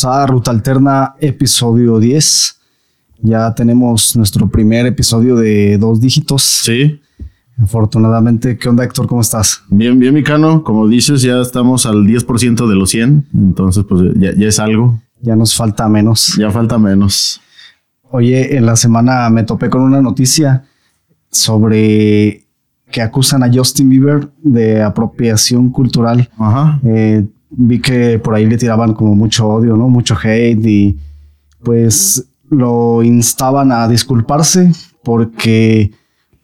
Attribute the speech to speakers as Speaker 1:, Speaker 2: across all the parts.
Speaker 1: bienvenidos a Ruta Alterna, episodio 10. Ya tenemos nuestro primer episodio de dos dígitos.
Speaker 2: Sí.
Speaker 1: Afortunadamente, ¿qué onda Héctor? ¿Cómo estás?
Speaker 2: Bien, bien, Micano. Como dices, ya estamos al 10% de los 100. Entonces, pues ya, ya es algo.
Speaker 1: Ya nos falta menos.
Speaker 2: Ya falta menos.
Speaker 1: Oye, en la semana me topé con una noticia sobre que acusan a Justin Bieber de apropiación cultural.
Speaker 2: Ajá.
Speaker 1: Eh, vi que por ahí le tiraban como mucho odio, ¿no? Mucho hate y pues lo instaban a disculparse porque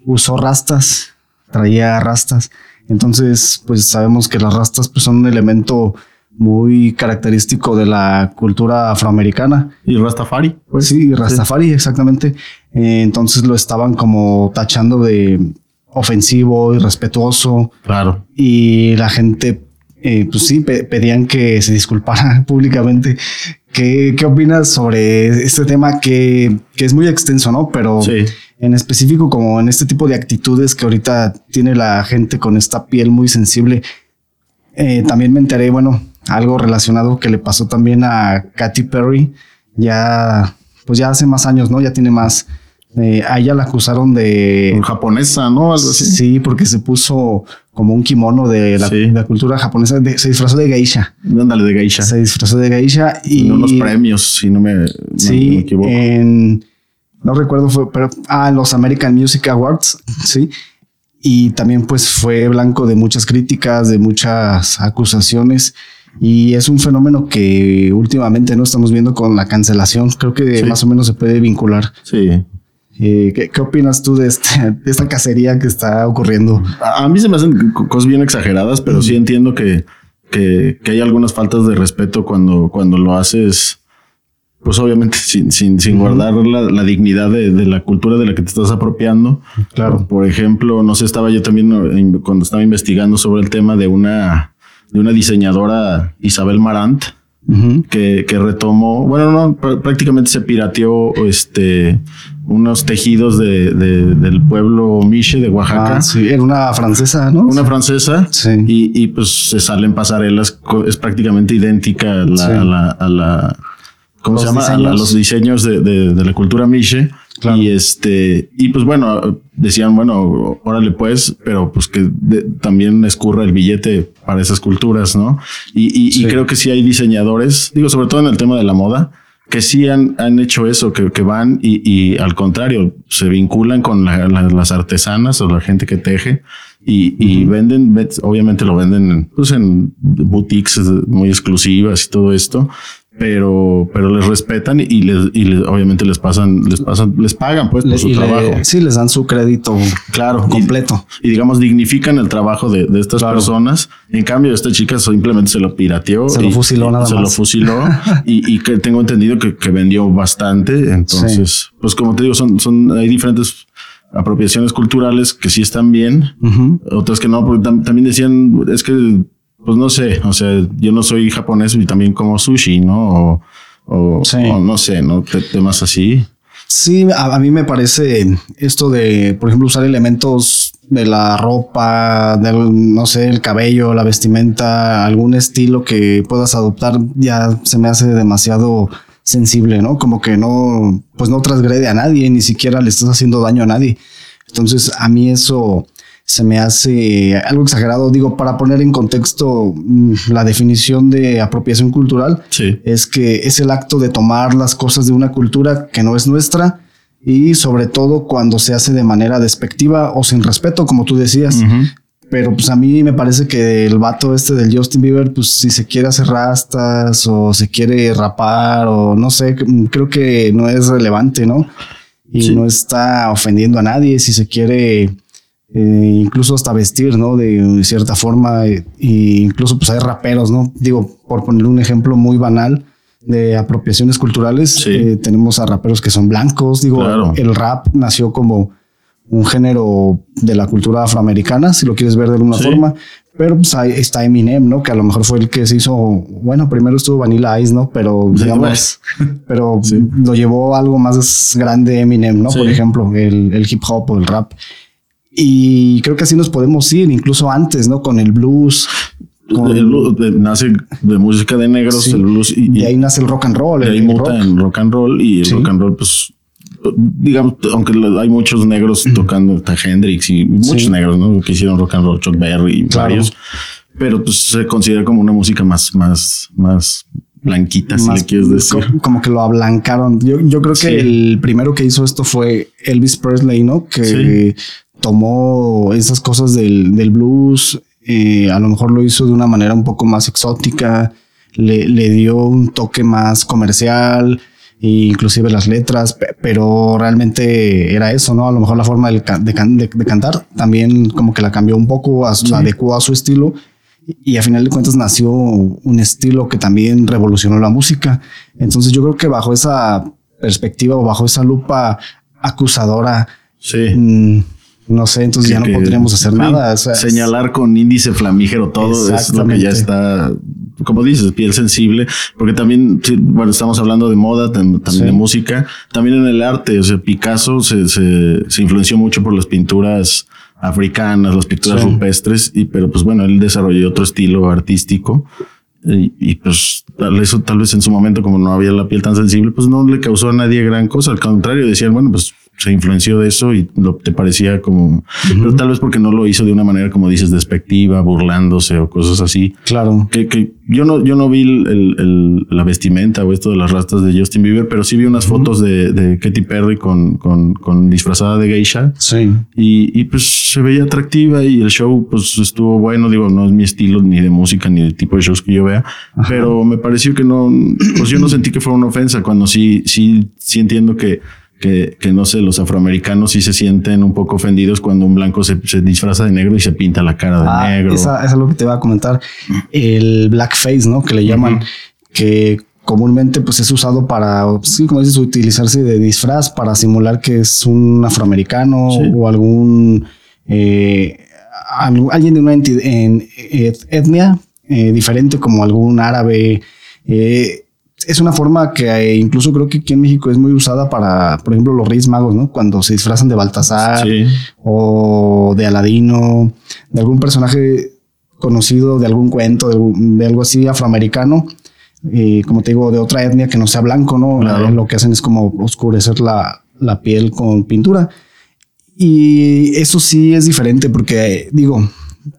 Speaker 1: usó rastas, traía rastas. Entonces, pues sabemos que las rastas pues, son un elemento muy característico de la cultura afroamericana.
Speaker 2: ¿Y Rastafari?
Speaker 1: Pues sí, Rastafari, exactamente. Eh, entonces lo estaban como tachando de ofensivo, irrespetuoso.
Speaker 2: Claro.
Speaker 1: Y la gente, eh, pues sí, pe- pedían que se disculpara públicamente. ¿Qué, qué opinas sobre este tema que, que es muy extenso, no? Pero
Speaker 2: Sí.
Speaker 1: en específico como en este tipo de actitudes que ahorita tiene la gente con esta piel muy sensible. Eh, también me enteré, bueno, algo relacionado que le pasó también a Katy Perry, ya, pues ya hace más años, ¿no? Ya tiene más. Eh, a ella la acusaron de...
Speaker 2: Japonesa, ¿no? Algo así.
Speaker 1: Sí, porque se puso como un kimono de la,
Speaker 2: Sí.
Speaker 1: de la cultura japonesa, de- se disfrazó de geisha.
Speaker 2: Ándale de geisha.
Speaker 1: Se disfrazó de geisha y...
Speaker 2: En unos premios, si no me, no me
Speaker 1: Sí,
Speaker 2: equivoco.
Speaker 1: en no recuerdo fue, pero ah, los American Music Awards, sí. Y también pues fue blanco de muchas críticas, de muchas acusaciones y es un fenómeno que últimamente no estamos viendo con la cancelación. Creo que
Speaker 2: Sí.
Speaker 1: más o menos se puede vincular.
Speaker 2: Sí.
Speaker 1: Eh, ¿qué, qué opinas tú de, este, de esta cacería que está ocurriendo?
Speaker 2: A, a mí se me hacen co- cosas bien exageradas, pero sí entiendo que, que, que hay algunas faltas de respeto cuando, cuando lo haces, pues obviamente sin, sin, sin guardar la, la dignidad de, de la cultura de la que te estás apropiando.
Speaker 1: Claro.
Speaker 2: Por ejemplo, no sé, estaba yo también eh, cuando estaba investigando sobre el tema de una, de una diseñadora, Isabel Marant, que, que retomó, bueno, no, pr- prácticamente se pirateó este, unos tejidos de, de- del pueblo Miche de Oaxaca.
Speaker 1: Ah, sí, era una francesa, ¿no?
Speaker 2: Una francesa
Speaker 1: Sí.
Speaker 2: y, y, pues se salen pasarelas, es prácticamente idéntica a la,
Speaker 1: Sí.
Speaker 2: a la, a la- ¿cómo
Speaker 1: Los
Speaker 2: se llama? A, la-
Speaker 1: diseños.
Speaker 2: a los diseños de, de- de la cultura Miche.
Speaker 1: Claro.
Speaker 2: Y este, y pues bueno, decían, bueno, órale pues, pero pues que de- también escurra el billete para esas culturas, ¿no? Y, y- y creo que sí hay diseñadores, digo, sobre todo en el tema de la moda, que sí han, han hecho eso, que, que van y, y al contrario, se vinculan con la- la- las artesanas o la gente que teje y, y venden, obviamente lo venden en, pues en boutiques muy exclusivas y todo esto, pero, pero les respetan y les, y les- obviamente les pasan, les pasan, les pagan pues por
Speaker 1: Le-
Speaker 2: su
Speaker 1: le-
Speaker 2: trabajo.
Speaker 1: sí, les dan su crédito
Speaker 2: Claro,
Speaker 1: completo.
Speaker 2: Y, digamos, dignifican el trabajo de, de estas
Speaker 1: Claro.
Speaker 2: personas. En cambio, esta chica simplemente se lo pirateó.
Speaker 1: Se lo fusiló nada
Speaker 2: Se
Speaker 1: más.
Speaker 2: lo fusiló y, y que tengo entendido que, que vendió bastante. Entonces, pues como te digo, son, son, hay diferentes apropiaciones culturales que sí están bien,
Speaker 1: Ujú.
Speaker 2: otras que no, porque tam- también decían, es que, pues no sé, o sea, yo no soy japonés y también como sushi, ¿no? O, o,
Speaker 1: Sí.
Speaker 2: o no sé, ¿no? Te- temas así.
Speaker 1: Sí, a, a mí me parece esto de, por ejemplo, usar elementos de la ropa, del, no sé, el cabello, la vestimenta, algún estilo que puedas adoptar, ya se me hace demasiado sensible, ¿no? Como que no, pues no transgrede a nadie, ni siquiera le estás haciendo daño a nadie. Entonces, a mí eso se me hace algo exagerado. Digo, para poner en contexto mm, la definición de apropiación cultural,
Speaker 2: Sí.
Speaker 1: es que es el acto de tomar las cosas de una cultura que no es nuestra y sobre todo cuando se hace de manera despectiva o sin respeto, como tú decías.
Speaker 2: Ujú.
Speaker 1: Pero pues a mí me parece que el vato este del Justin Bieber, pues si se quiere hacer rastas o se quiere rapar o no sé, creo que no es relevante, ¿no? Y
Speaker 2: Sí.
Speaker 1: no está ofendiendo a nadie si se quiere eh, incluso hasta vestir, ¿no? De cierta forma y incluso pues hay raperos, ¿no? Digo, por poner un ejemplo muy banal de apropiaciones culturales,
Speaker 2: Sí.
Speaker 1: eh, tenemos a raperos que son blancos, digo,
Speaker 2: Claro.
Speaker 1: el rap nació como un género de la cultura afroamericana, si lo quieres ver de alguna
Speaker 2: Sí.
Speaker 1: forma. Pero pues ahí está Eminem, ¿no? Que a lo mejor fue el que se hizo, bueno, primero estuvo Vanilla Ice, ¿no? Pero digamos, pero
Speaker 2: Sí.
Speaker 1: lo llevó a algo más grande Eminem, ¿no? Por ejemplo, el, el hip hop o el rap. Y creo que así nos podemos ir, incluso antes, ¿no? Con el blues.
Speaker 2: el blues, de- nace de música de negros,
Speaker 1: Sí.
Speaker 2: el blues y,
Speaker 1: de ahí nace el rock and roll.
Speaker 2: de ahí
Speaker 1: el
Speaker 2: muta
Speaker 1: rock.
Speaker 2: en rock and roll y el
Speaker 1: Sí.
Speaker 2: rock and roll, pues digamos, aunque hay muchos negros tocando, está Hendrix y muchos
Speaker 1: Sí.
Speaker 2: negros, ¿no? Que hicieron rock and roll, Chuck Berry y
Speaker 1: Claro.
Speaker 2: varios, pero pues se considera como una música más, más, más blanquita, si
Speaker 1: Más
Speaker 2: le quieres decir.
Speaker 1: co- Como que lo ablancaron. Yo, yo creo que el primero que hizo esto fue Elvis Presley, ¿no? Que tomó esas cosas del, del blues, eh, a lo mejor lo hizo de una manera un poco más exótica, le, le dio un toque más comercial, e inclusive las letras, pe- pero realmente era eso, ¿no? A lo mejor la forma de, can- de- de cantar también como que la cambió un poco, a su- la adecuó a su estilo y a final de cuentas nació un estilo que también revolucionó la música. Entonces yo creo que bajo esa perspectiva o bajo esa lupa acusadora,
Speaker 2: Sí.
Speaker 1: mm, no sé, entonces ya no podríamos hacer
Speaker 2: sí,
Speaker 1: nada. o sea, es-
Speaker 2: señalar con índice flamígero todo es lo que ya está, como dices, piel sensible, porque también, sí, bueno, estamos hablando de moda, tam- también
Speaker 1: Sí.
Speaker 2: de música, también en el arte. O sea, Picasso se, se, se influenció mucho por las pinturas africanas, las pinturas rupestres, y pero pues bueno, él desarrolló otro estilo artístico. Y, y, pues tal, eso tal vez en su momento, como no había la piel tan sensible, pues no le causó a nadie gran cosa. Al contrario, decían, bueno, pues se influenció de eso y lo te parecía como, pero tal vez porque no lo hizo de una manera, como dices, despectiva, burlándose o cosas así.
Speaker 1: Claro.
Speaker 2: Que, que yo no, yo no vi el, el- la vestimenta o esto de las rastas de Justin Bieber, pero sí vi unas fotos de, de Katy Perry con, con, con disfrazada de geisha.
Speaker 1: Sí.
Speaker 2: Y, y pues se veía atractiva y el show pues estuvo bueno, digo, no es mi estilo ni de música ni del tipo de shows que yo vea, pero me pareció que no, pues yo no sentí que fuera una ofensa cuando sí, sí, sí entiendo que, que, que no sé, los afroamericanos sí se sienten un poco ofendidos cuando un blanco se, se disfraza de negro y se pinta la cara de
Speaker 1: Ah,
Speaker 2: negro.
Speaker 1: esa, esa es lo que te iba a comentar. El blackface, ¿no? Que le llaman, que comúnmente pues es usado para, sí, como dices, utilizarse de disfraz para simular que es un afroamericano
Speaker 2: Sí.
Speaker 1: o algún eh, alguien de una enti- en, et- etnia eh, diferente como algún árabe. eh, es una forma que eh, incluso creo que aquí en México es muy usada para, por ejemplo, los Reyes Magos, ¿no? Cuando se disfrazan de Baltasar
Speaker 2: Sí.
Speaker 1: o de Aladino, de algún personaje conocido, de algún cuento, de, de algo así afroamericano, y como te digo, de otra etnia que no sea blanco, ¿no?
Speaker 2: Claro.
Speaker 1: Lo que hacen es como oscurecer la, la piel con pintura. Y eso sí es diferente porque, digo,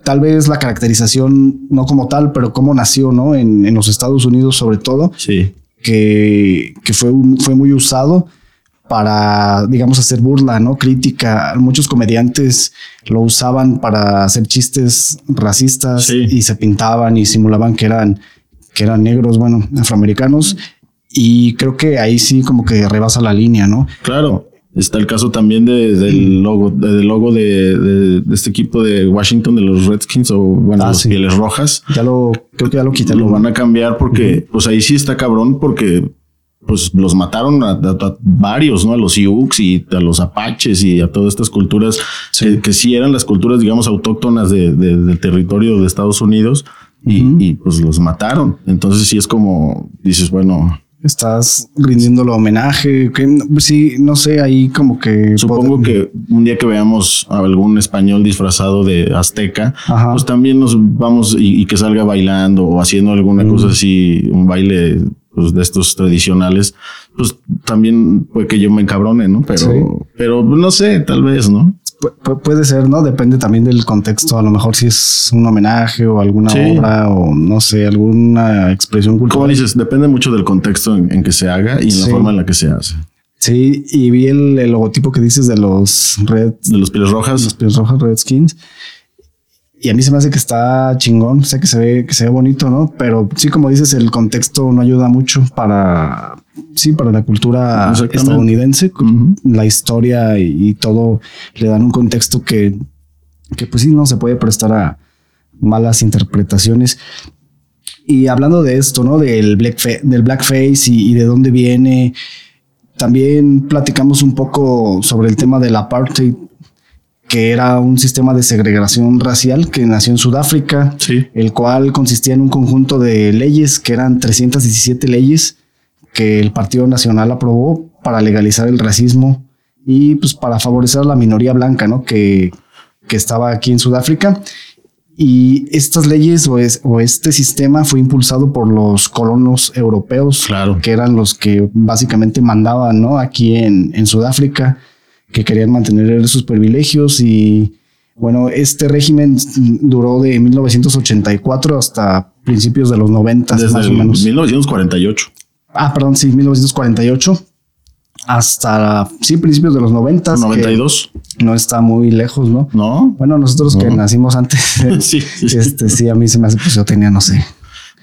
Speaker 1: tal vez la caracterización, no como tal, pero cómo nació, ¿no? En, en los Estados Unidos sobre todo,
Speaker 2: Sí.
Speaker 1: que, que fue, un- fue muy usado para, digamos, hacer burla, ¿no? Crítica. Muchos comediantes lo usaban para hacer chistes racistas
Speaker 2: Sí.
Speaker 1: y se pintaban y simulaban que eran, que eran negros, bueno, afroamericanos. Y creo que ahí sí como que rebasa la línea, ¿no?
Speaker 2: Claro. Está el caso también de, del logo, de- del logo de, de- de este equipo de Washington, de los Redskins o bueno,
Speaker 1: Ah,
Speaker 2: los
Speaker 1: sí.
Speaker 2: pieles rojas.
Speaker 1: Ya lo, creo que ya lo quitaron.
Speaker 2: lo van a cambiar porque pues ahí sí está cabrón porque pues los mataron a, a- a varios, ¿no? A los Sioux y a los Apaches y a todas estas culturas que, que sí eran las culturas, digamos, autóctonas de, de- del territorio de Estados Unidos y, y, pues los mataron. Entonces sí es como dices, bueno,
Speaker 1: Estás rindiéndolo homenaje. Que, sí, no sé, ahí como que...
Speaker 2: supongo que un día que veamos a algún español disfrazado de azteca,
Speaker 1: Ajá.
Speaker 2: pues también nos vamos y, y que salga bailando o haciendo alguna cosa así, un baile pues, de estos tradicionales, pues también puede que yo me encabrone, ¿no? Pero,
Speaker 1: Sí.
Speaker 2: pero no sé, tal vez, ¿no?
Speaker 1: Pu- pu- puede ser, ¿no? Depende también del contexto. A lo mejor si es un homenaje o alguna
Speaker 2: Sí.
Speaker 1: obra o no sé, alguna expresión
Speaker 2: Como
Speaker 1: cultural.
Speaker 2: dices, depende mucho del contexto en, en que se haga y en la
Speaker 1: Sí.
Speaker 2: forma en la que se hace.
Speaker 1: Sí, y vi el, el logotipo que dices de los Red,
Speaker 2: De los pieles rojas,
Speaker 1: los pies rojas Redskins. Y a mí se me hace que está chingón, sé que se ve, que se ve bonito, ¿no? Pero sí, como dices, el contexto no ayuda mucho para, sí, para la cultura estadounidense. La historia y, y todo le dan un contexto que, que pues sí, no se puede prestar a malas interpretaciones. Y hablando de esto, ¿no? Del, blackfa- del blackface y, y de dónde viene, también platicamos un poco sobre el tema del apartheid, que era un sistema de segregación racial que nació en Sudáfrica,
Speaker 2: sí,
Speaker 1: el cual consistía en un conjunto de leyes, que eran 317 leyes, que el Partido Nacional aprobó para legalizar el racismo y pues para favorecer a la minoría blanca, ¿no? Que, que estaba aquí en Sudáfrica. Y estas leyes o, es, o, este sistema fue impulsado por los colonos europeos,
Speaker 2: claro.
Speaker 1: que eran los que básicamente mandaban ¿no? aquí en, en Sudáfrica, que querían mantener sus privilegios. Y bueno, este régimen duró de 1984 hasta principios de los 90,
Speaker 2: Desde
Speaker 1: más o menos.
Speaker 2: 1948.
Speaker 1: Ah, perdón, sí, 1948 hasta sí, principios de los 90.
Speaker 2: 92.
Speaker 1: No está muy lejos, ¿no?
Speaker 2: No.
Speaker 1: Bueno, nosotros que nacimos antes,
Speaker 2: Sí, sí.
Speaker 1: este sí, a mí se me hace, pues yo tenía, no sé,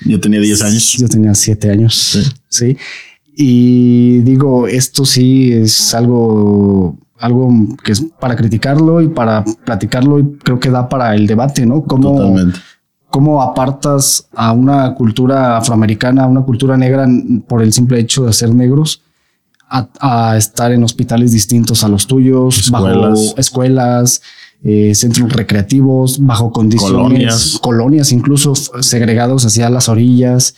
Speaker 2: Yo tenía 10 años.
Speaker 1: yo tenía siete años. Sí. Y digo, esto sí es algo, algo que es para criticarlo y para platicarlo y creo que da para el debate, ¿no? Cómo,
Speaker 2: Totalmente.
Speaker 1: Cómo apartas a una cultura afroamericana, a una cultura negra por el simple hecho de ser negros a, a estar en hospitales distintos a los tuyos, bajo
Speaker 2: Escuelas.
Speaker 1: escuelas, eh, centros recreativos, bajo condiciones,
Speaker 2: Colonias.
Speaker 1: colonias incluso segregados hacia las orillas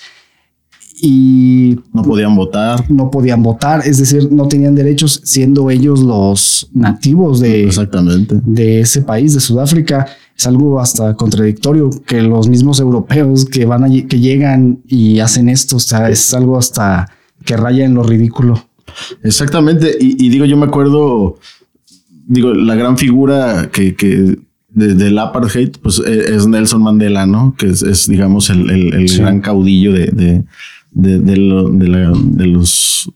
Speaker 1: y
Speaker 2: No podían votar.
Speaker 1: no podían votar, es decir, no tenían derechos siendo ellos los nativos de,
Speaker 2: Exactamente.
Speaker 1: de ese país, de Sudáfrica. Es algo hasta contradictorio que los mismos europeos que van allí, que llegan y hacen esto, o sea, es algo hasta que raya en lo ridículo.
Speaker 2: Exactamente. Y, y digo, yo me acuerdo, digo, la gran figura que, que de- del apartheid, pues e- es Nelson Mandela, ¿no? Que es, es, digamos, el, el- el
Speaker 1: Sí.
Speaker 2: gran caudillo de, de, de, de lo- de la- de los,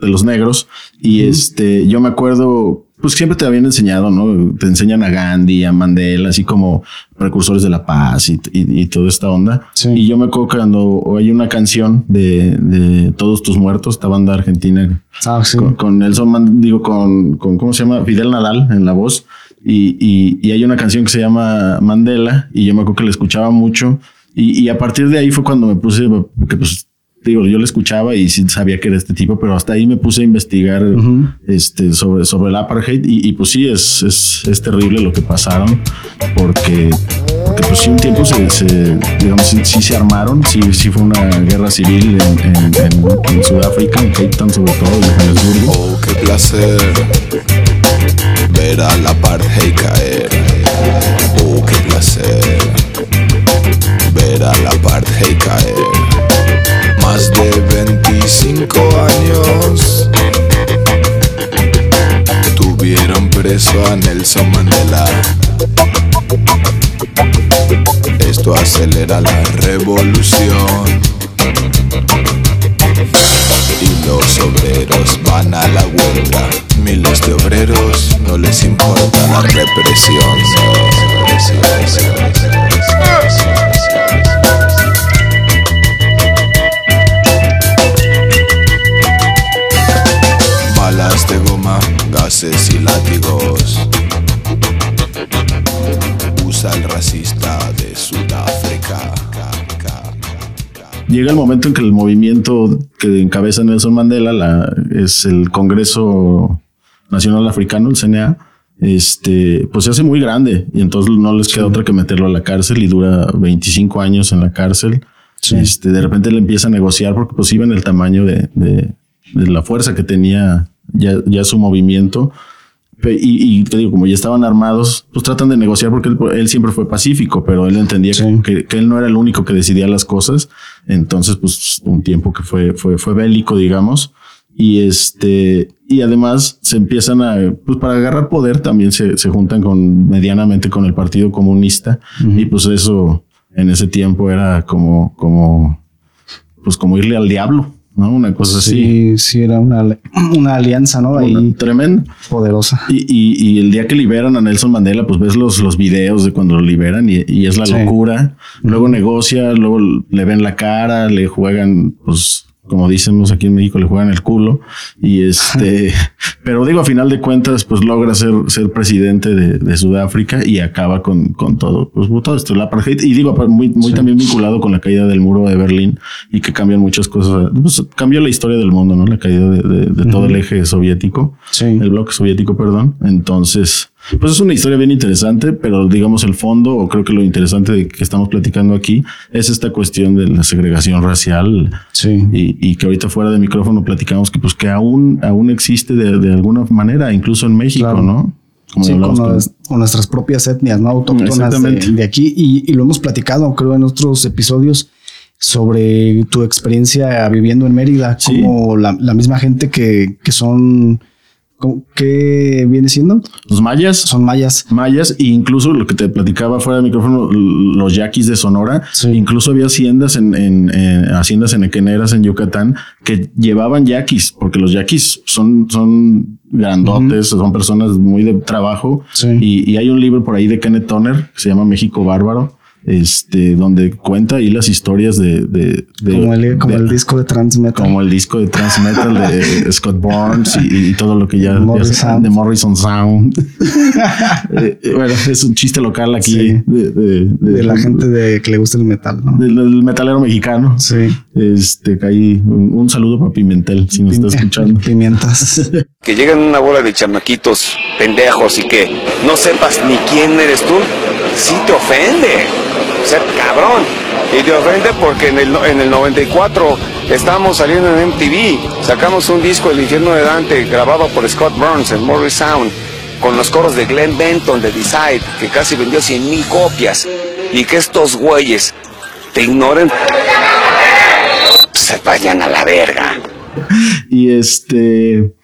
Speaker 2: de los negros. Y este, yo me acuerdo, pues siempre te habían enseñado, ¿no? Te enseñan a Gandhi, a Mandela, así como precursores de la paz y, y, y toda esta onda.
Speaker 1: Sí.
Speaker 2: Y yo me acuerdo que cuando hay una canción de, de Todos tus muertos, esta banda argentina
Speaker 1: Ah, sí.
Speaker 2: con, con Nelson, Man- digo, con, con, ¿cómo se llama? Fidel Nadal en la voz. Y, y, y hay una canción que se llama Mandela y yo me acuerdo que la escuchaba mucho. Y, y a partir de ahí fue cuando me puse, porque pues, digo, yo la escuchaba y sí sabía que era este tipo, pero hasta ahí me puse a investigar este, sobre, sobre el apartheid y, y pues sí, es, es, es terrible lo que pasaron porque, porque pues sí un tiempo se, se digamos, sí, sí se armaron, sí, sí fue una guerra civil en, en, en- en Sudáfrica, en Cape Town sobre todo, en Johannesburgo.
Speaker 3: Oh, qué placer ver al apartheid caer. Oh, qué placer ver al apartheid caer. Más de 25 años tuvieron preso a Nelson Mandela. Esto acelera la revolución. Y los obreros van a la huelga. Miles de obreros no les importa la represión. Y látigos. Usa el racista de Sudáfrica.
Speaker 2: Llega el momento en que el movimiento que encabeza Nelson Mandela la, es el Congreso Nacional Africano, el CNA, este, pues se hace muy grande y entonces no les queda otra que meterlo a la cárcel y dura 25 años en la cárcel. Este, de repente le empieza a negociar porque pues iba en el tamaño de, de, de la fuerza que tenía ya, ya su movimiento. Y, y te digo, como ya estaban armados, pues tratan de negociar porque él, él siempre fue pacífico, pero él entendía
Speaker 1: Sí.
Speaker 2: que, que él no era el único que decidía las cosas. Entonces, pues un tiempo que fue, fue, fue bélico, digamos. Y este, y además se empiezan a, pues para agarrar poder también se, se juntan con medianamente con el Partido Comunista. Y pues eso en ese tiempo era como, como, pues como irle al diablo, ¿no? Una cosa así.
Speaker 1: Sí, sí, era una, una alianza, ¿no? Ahí
Speaker 2: tremenda.
Speaker 1: poderosa.
Speaker 2: Y, y, y el día que liberan a Nelson Mandela, pues ves los, los videos de cuando lo liberan y, y es la
Speaker 1: Sí.
Speaker 2: locura. Luego negocia, luego le ven la cara, le juegan, pues, como decimos aquí en México, le juegan el culo. Y este, pero digo, a final de cuentas, pues logra ser, ser presidente de, de Sudáfrica y acaba con, con todo, pues todo esto, el apartheid. Y digo, muy, muy también vinculado con la caída del muro de Berlín y que cambian muchas cosas. Pues, cambió la historia del mundo, ¿no? La caída de, de- de todo el eje soviético
Speaker 1: Sí.
Speaker 2: el bloque soviético, perdón. Entonces, pues es una historia bien interesante, pero digamos el fondo, o creo que lo interesante de que estamos platicando aquí, es esta cuestión de la segregación racial
Speaker 1: Sí.
Speaker 2: y, y que ahorita fuera de micrófono platicamos que pues que aún, aún existe de, de alguna manera, incluso en México,
Speaker 1: Claro.
Speaker 2: ¿no? como
Speaker 1: Sí, con,
Speaker 2: con-
Speaker 1: nues- con nuestras propias etnias, ¿no? Autóctonas de, aquí. Y, y lo hemos platicado, creo, en otros episodios sobre tu experiencia viviendo en Mérida,
Speaker 2: Sí.
Speaker 1: como la, la misma gente que, que son, ¿cómo- ¿qué viene siendo?
Speaker 2: los mayas.
Speaker 1: Son mayas.
Speaker 2: mayas e incluso lo que te platicaba fuera del micrófono, los yaquis de Sonora,
Speaker 1: Sí.
Speaker 2: incluso había haciendas en, en, en haciendas enequeneras en Yucatán que llevaban yaquis, porque los yaquis son, son grandotes, son personas muy de trabajo.
Speaker 1: Sí.
Speaker 2: Y, y hay un libro por ahí de Kenneth Toner que se llama México Bárbaro. Este, donde cuenta ahí las historias de, de, de-
Speaker 1: Como el, como
Speaker 2: de-
Speaker 1: el disco de Transmetal.
Speaker 2: como el disco de Transmetal de Scott Burns y, y todo lo que ya, ya
Speaker 1: Morrison
Speaker 2: se-
Speaker 1: Sound.
Speaker 2: de Morrison Sound. Eh, bueno, es un chiste local aquí
Speaker 1: Sí.
Speaker 2: de, de- de-
Speaker 1: de la gente de que le gusta el metal, ¿no?
Speaker 2: del, del metalero mexicano.
Speaker 1: Sí.
Speaker 2: Este, que ahí un, un saludo para Pimentel si nos está escuchando.
Speaker 1: Pimientas.
Speaker 4: que llegan una bola de chamaquitos pendejos y que no sepas ni quién eres tú, sí te ofende. O sea, cabrón. Y te ofende porque en el, en el 94 estábamos saliendo en MTV. Sacamos un disco El infierno de Dante grabado por Scott Burns en Morris Sound con los coros de Glenn Benton de Decide que casi vendió 100 mil copias. Y que estos güeyes te ignoren. Se vayan a la verga.
Speaker 2: Y este,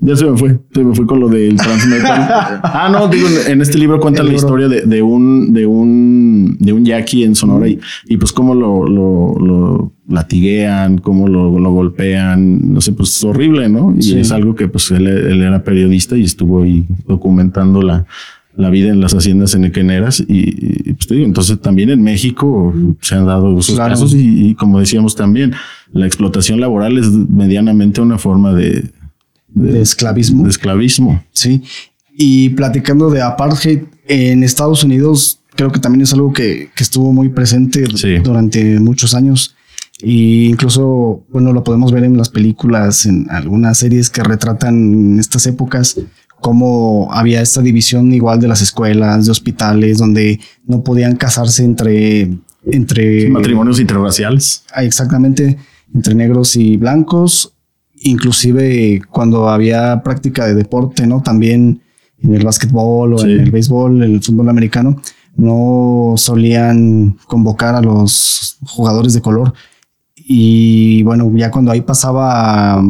Speaker 2: ya se me fue, se me fue con lo del transmetal. ah, no, digo, en este libro cuenta la historia de, de un, de un, de un yaqui en Sonora y, y pues cómo lo, lo, lo latiguean, cómo lo, lo golpean, no sé, pues es horrible, ¿no? Y
Speaker 1: Sí.
Speaker 2: es algo que pues él, él era periodista y estuvo ahí documentando la, la vida en las haciendas enequeneras y, y, pues te digo, entonces también en México se han dado esos
Speaker 1: Claro.
Speaker 2: casos y, y como decíamos también, la explotación laboral es medianamente una forma de,
Speaker 1: de esclavismo.
Speaker 2: de esclavismo.
Speaker 1: Sí. Y platicando de apartheid en Estados Unidos, creo que también es algo que, que estuvo muy presente
Speaker 2: Sí.
Speaker 1: durante muchos años. Y incluso, bueno, lo podemos ver en las películas, en algunas series que retratan estas épocas, cómo había esta división igual de las escuelas, de hospitales, donde no podían casarse entre, entre
Speaker 2: Matrimonios interraciales.
Speaker 1: Ah, exactamente entre negros y blancos, inclusive cuando había práctica de deporte, ¿no? También en el básquetbol o
Speaker 2: Sí.
Speaker 1: en el béisbol, en el fútbol americano, no solían convocar a los jugadores de color. Y bueno, ya cuando ahí pasaba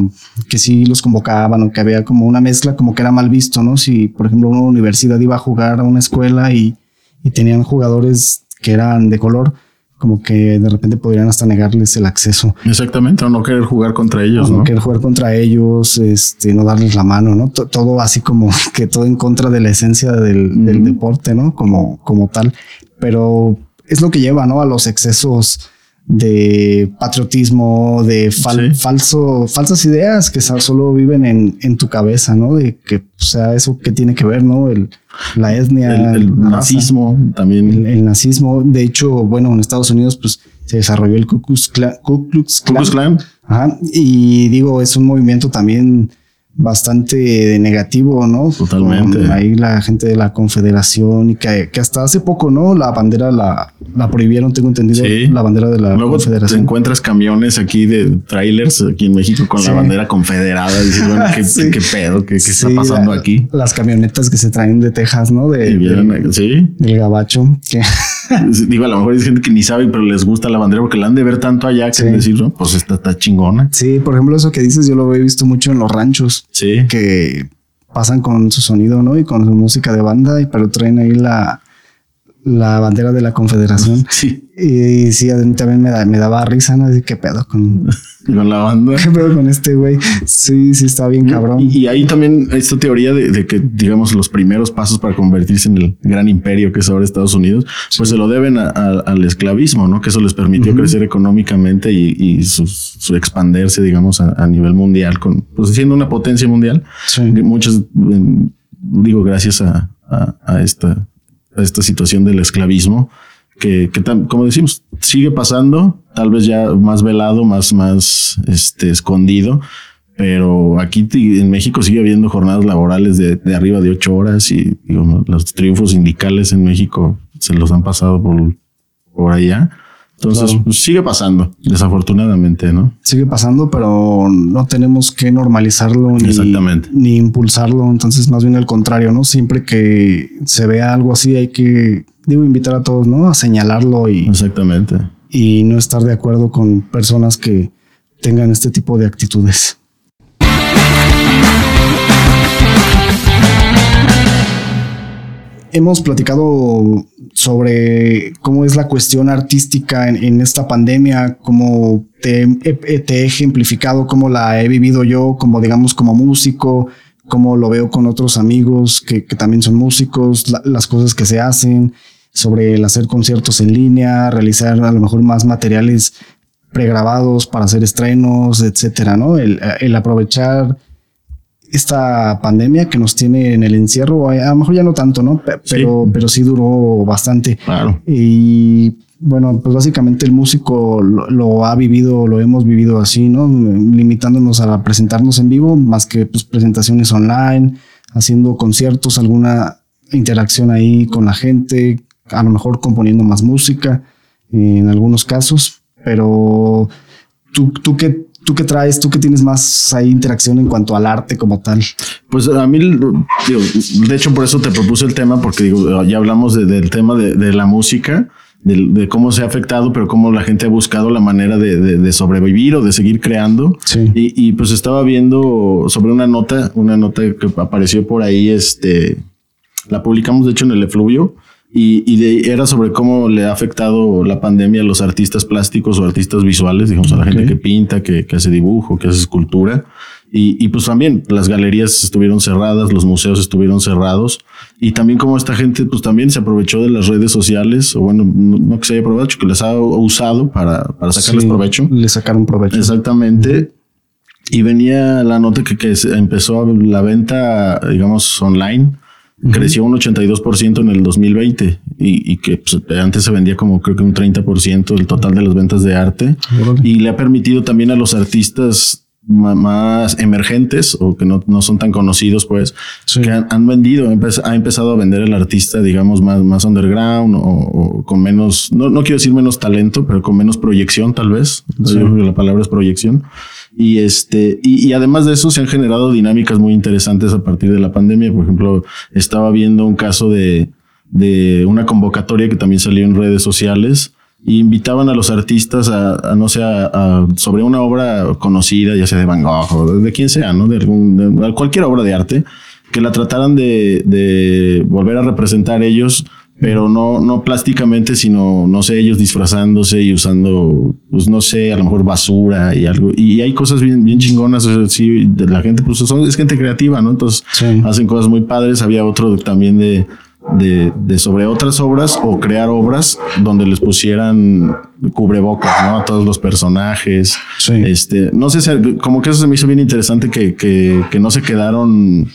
Speaker 1: que sí los convocaban o que había como una mezcla, como que era mal visto, ¿no? Si, por ejemplo, una universidad iba a jugar a una escuela y, y tenían jugadores que eran de color, como que de repente podrían hasta negarles el acceso.
Speaker 2: Exactamente, o no querer jugar contra ellos,
Speaker 1: no
Speaker 2: ¿no?
Speaker 1: querer jugar contra ellos, este, no darles la mano, ¿no? To- Todo así como que todo en contra de la esencia del, del deporte, ¿no? Como, como tal. Pero es lo que lleva, ¿no? A los excesos de patriotismo, de fal-
Speaker 2: Sí.
Speaker 1: falso, falsas ideas que solo viven en, en tu cabeza, ¿no? De que, o sea, eso que tiene que ver, ¿no? El, la etnia,
Speaker 2: El, el
Speaker 1: raza
Speaker 2: nazismo también.
Speaker 1: el, nazismo. De hecho, bueno, en Estados Unidos, pues se desarrolló el Ku Klux Klan. Ku Klux
Speaker 2: Ku
Speaker 1: Klan.
Speaker 2: Klux Klan.
Speaker 1: Ajá. Y digo, es un movimiento también bastante negativo, ¿no?
Speaker 2: Totalmente.
Speaker 1: Con ahí la gente de la Confederación y que, que hasta hace poco, ¿no? La bandera la, la prohibieron, tengo entendido,
Speaker 2: Sí.
Speaker 1: la bandera de la
Speaker 2: Luego te
Speaker 1: Confederación.
Speaker 2: encuentras camiones aquí de trailers aquí en México con
Speaker 1: Sí.
Speaker 2: la bandera confederada. Y dices, bueno, ¿qué,
Speaker 1: Sí.
Speaker 2: qué- qué pedo? ¿Qué, qué está pasando
Speaker 1: la-
Speaker 2: aquí?
Speaker 1: Las camionetas que se traen de Texas, ¿no? De,
Speaker 2: Y vieron,
Speaker 1: del-
Speaker 2: sí.
Speaker 1: del gabacho. Que,
Speaker 2: Digo, a lo mejor hay gente que ni sabe, pero les gusta la bandera porque la han de ver tanto allá que decir, no, pues esta está chingona.
Speaker 1: sí, por ejemplo, eso que dices, yo lo he visto mucho en los ranchos.
Speaker 2: Sí.
Speaker 1: que pasan con su sonido, ¿no? Y con su música de banda, pero traen ahí la, la bandera de la Confederación.
Speaker 2: Sí.
Speaker 1: Y sí, a mí también me, da- me daba risa, ¿no? Así, ¿Qué pedo con,
Speaker 2: Con la banda.
Speaker 1: qué pedo con este güey? Sí, sí, está bien cabrón.
Speaker 2: Y, y ahí también esta teoría de, de que, digamos, los primeros pasos para convertirse en el gran imperio que es ahora Estados Unidos, pues se lo deben a- a- al esclavismo, ¿no? Que eso les permitió crecer económicamente y, y su, su expandirse, digamos, a, a nivel mundial, con, pues siendo una potencia mundial.
Speaker 1: Sí.
Speaker 2: Muchos, mm, digo, gracias a, a- esta, esta situación del esclavismo, que, que tam- como decimos, sigue pasando, tal vez ya más velado, más, más este, escondido, pero aquí en México sigue habiendo jornadas laborales de, de arriba de ocho horas y digo, los triunfos sindicales en México se los han pasado por, por allá. Entonces,
Speaker 1: Claro.
Speaker 2: pues, sigue pasando, desafortunadamente, ¿no?
Speaker 1: Sigue pasando, pero no tenemos que normalizarlo ni,
Speaker 2: Exactamente.
Speaker 1: ni impulsarlo. Entonces, más bien al contrario, ¿no? Siempre que se vea algo así, hay que, digo, invitar a todos, ¿no? A señalarlo y,
Speaker 2: Exactamente.
Speaker 1: y no estar de acuerdo con personas que tengan este tipo de actitudes. Hemos platicado sobre cómo es la cuestión artística en, esta pandemia, cómo te, he- ejemplificado, cómo la he vivido yo, como digamos como músico, cómo lo veo con otros amigos que, también son músicos, la- las cosas que se hacen, sobre el hacer conciertos en línea, realizar a lo mejor más materiales pregrabados para hacer estrenos, etcétera, ¿no? El, el aprovechar esta pandemia que nos tiene en el encierro, a lo mejor ya no tanto, ¿no?
Speaker 2: Sí.
Speaker 1: Pero, pero sí duró bastante.
Speaker 2: Claro.
Speaker 1: Y bueno, pues básicamente el músico lo, lo ha vivido, lo hemos vivido así, ¿no? Limitándonos a presentarnos en vivo, más que pues presentaciones online, haciendo conciertos, alguna interacción ahí con la gente, a lo mejor componiendo más música en algunos casos, pero tú, tú qué, tú qué traes, tú que tienes más ahí interacción en cuanto al arte como tal.
Speaker 2: Pues a mí, digo, de hecho, por eso te propuse el tema, porque digo, ya hablamos de- del tema de, de la música, de, de cómo se ha afectado, pero cómo la gente ha buscado la manera de, de- de sobrevivir o de seguir creando.
Speaker 1: Sí.
Speaker 2: Y, y, pues estaba viendo sobre una nota, una nota que apareció por ahí, este, la publicamos de hecho en el efluvio. Y, y de- era sobre cómo le ha afectado la pandemia a los artistas plásticos o artistas visuales, digamos, a la gente que pinta, que, que hace dibujo, que hace escultura. Y, y pues también las galerías estuvieron cerradas, los museos estuvieron cerrados. Y también como esta gente pues también se aprovechó de las redes sociales, o bueno, no, no que se haya aprovechado, que les ha usado para, para sacarles
Speaker 1: Sí,
Speaker 2: provecho.
Speaker 1: Le sacaron provecho.
Speaker 2: Exactamente. Y venía la nota que, que empezó la venta, digamos, online. Creció un 82% en el 2020 y, y que pues, antes se vendía como creo que un 30% del total de las ventas de arte.
Speaker 1: Órale.
Speaker 2: Y le ha permitido también a los artistas más emergentes o que no, no son tan conocidos, pues,
Speaker 1: Sí.
Speaker 2: que han, han vendido, ha empe- ha empezado a vender el artista, digamos, más, más underground o, o con menos, no, no quiero decir menos talento, pero con menos proyección, tal vez.
Speaker 1: Sí.
Speaker 2: Yo creo que la palabra es proyección. Y este, y, y además de eso se han generado dinámicas muy interesantes a partir de la pandemia. Por ejemplo, estaba viendo un caso de, de una convocatoria que también salió en redes sociales y invitaban a los artistas a, a, no sé, a- sobre una obra conocida, ya sea de Van Gogh o de, de quien sea, ¿no? De, algún, de cualquier obra de arte, que la trataran de, de volver a representar ellos, pero no, no plásticamente, sino, no sé, ellos disfrazándose y usando, pues no sé, a lo mejor basura y algo. Y hay cosas bien, bien chingonas, o sea, sí, de la gente, pues son, es gente creativa, ¿no? Entonces
Speaker 1: Sí.
Speaker 2: hacen cosas muy padres. Había otro también de, de, de sobre otras obras o crear obras donde les pusieran cubrebocas, ¿no? A todos los personajes.
Speaker 1: Sí.
Speaker 2: Este, no sé si, como que eso se me hizo bien interesante que, que, que no se quedaron,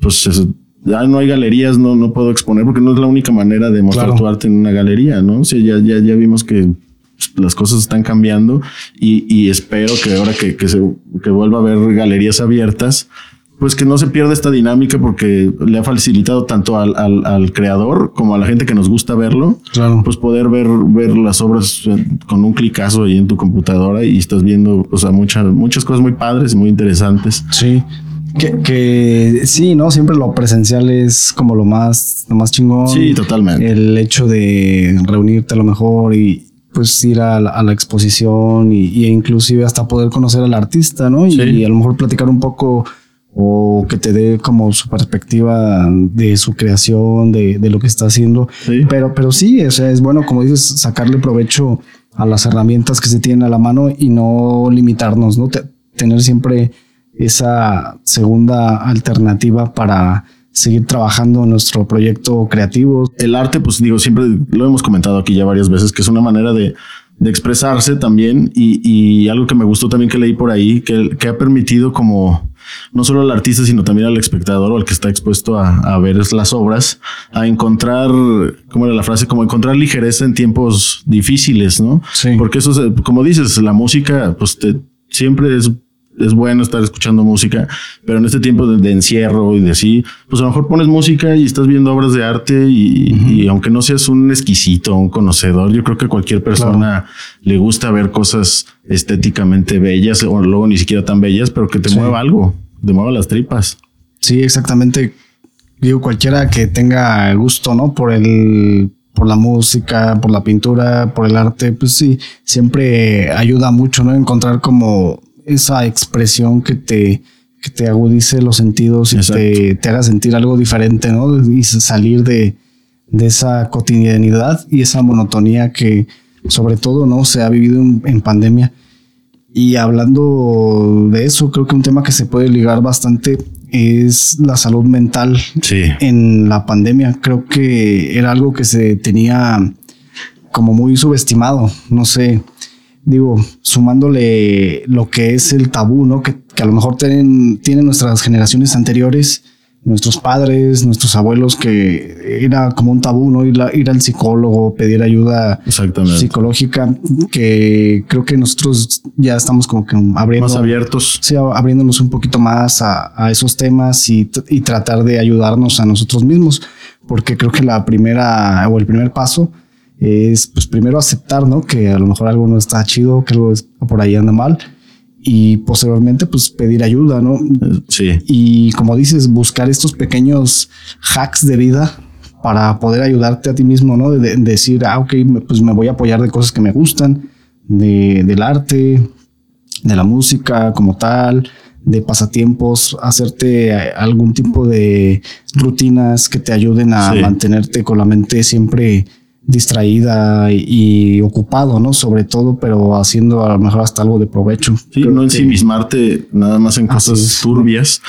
Speaker 2: pues, ya no hay galerías, no, no puedo exponer porque no es la única manera de mostrar
Speaker 1: Claro.
Speaker 2: tu arte en una galería, ¿no? O sea, ya, ya, ya vimos que las cosas están cambiando y, y espero que ahora que, que se que vuelva a haber galerías abiertas, pues que no se pierda esta dinámica porque le ha facilitado tanto al, al, al creador como a la gente que nos gusta verlo,
Speaker 1: Claro.
Speaker 2: pues poder ver, ver las obras eh, con un clicazo ahí en tu computadora y estás viendo, o sea, muchas, muchas cosas muy padres y muy interesantes.
Speaker 1: Sí. Que, que sí, ¿no? Siempre lo presencial es como lo más, lo más chingón.
Speaker 2: Sí, totalmente.
Speaker 1: El hecho de reunirte a lo mejor y pues ir a la, a la exposición y, y inclusive hasta poder conocer al artista, ¿no? Y,
Speaker 2: Sí.
Speaker 1: a lo mejor platicar un poco o que te dé como su perspectiva de su creación, de, de lo que está haciendo.
Speaker 2: Sí.
Speaker 1: Pero, pero sí, o sea, es bueno, como dices, sacarle provecho a las herramientas que se tienen a la mano y no limitarnos, ¿no? Te- tener siempre esa segunda alternativa para seguir trabajando nuestro proyecto creativo.
Speaker 2: el arte, pues digo, siempre lo hemos comentado aquí ya varias veces, que es una manera de, de expresarse también y, y algo que me gustó también que leí por ahí, que, que ha permitido como no solo al artista, sino también al espectador o al que está expuesto a, a ver las obras, a encontrar, ¿cómo era la frase? Como encontrar ligereza en tiempos difíciles, ¿no?
Speaker 1: Sí.
Speaker 2: Porque eso, es, como dices, la música, pues te, siempre es es bueno estar escuchando música, pero en este tiempo de, encierro y de así, pues a lo mejor pones música y estás viendo obras de arte y, aunque no seas un exquisito, un conocedor, yo creo que cualquier persona le gusta ver cosas estéticamente bellas o luego ni siquiera tan bellas, pero que te mueva algo, te mueva las tripas.
Speaker 1: Sí, exactamente. Digo, cualquiera que tenga gusto, ¿no? Por el, por la música, por la pintura, por el arte, pues sí, siempre ayuda mucho, ¿no? Encontrar como esa expresión que te, que te agudice los sentidos y te, te, haga sentir algo diferente, ¿no? Y salir de, de, esa cotidianidad y esa monotonía que sobre todo, ¿no? Se ha vivido en, pandemia. Y hablando de eso, creo que un tema que se puede ligar bastante es la salud mental
Speaker 2: sí.
Speaker 1: en la pandemia. Creo que era algo que se tenía como muy subestimado. No sé, digo, sumándole lo que es el tabú, ¿no? Que, a lo mejor tienen, tienen nuestras generaciones anteriores, nuestros padres, nuestros abuelos, que era como un tabú, ¿no? Ir, ir al psicólogo, pedir ayuda psicológica, que creo que nosotros ya estamos como que abriendo...
Speaker 2: Más abiertos.
Speaker 1: Sí, abriéndonos un poquito más a, a esos temas y, y tratar de ayudarnos a nosotros mismos, porque creo que la primera o el primer paso es pues primero aceptar, ¿no? Que a lo mejor algo no está chido, que algo por ahí anda mal y posteriormente pues pedir ayuda, ¿no?
Speaker 2: Sí.
Speaker 1: Y como dices, buscar estos pequeños hacks de vida para poder ayudarte a ti mismo, ¿no? De, decir, ah, ok, pues me voy a apoyar de cosas que me gustan, de, del arte, de la música como tal, de pasatiempos, hacerte algún tipo de rutinas que te ayuden a mantenerte con la mente siempre distraída y, ocupado, ¿no? Sobre todo, pero haciendo a lo mejor hasta algo de provecho.
Speaker 2: Sí, no ensimismarte nada más en cosas turbias.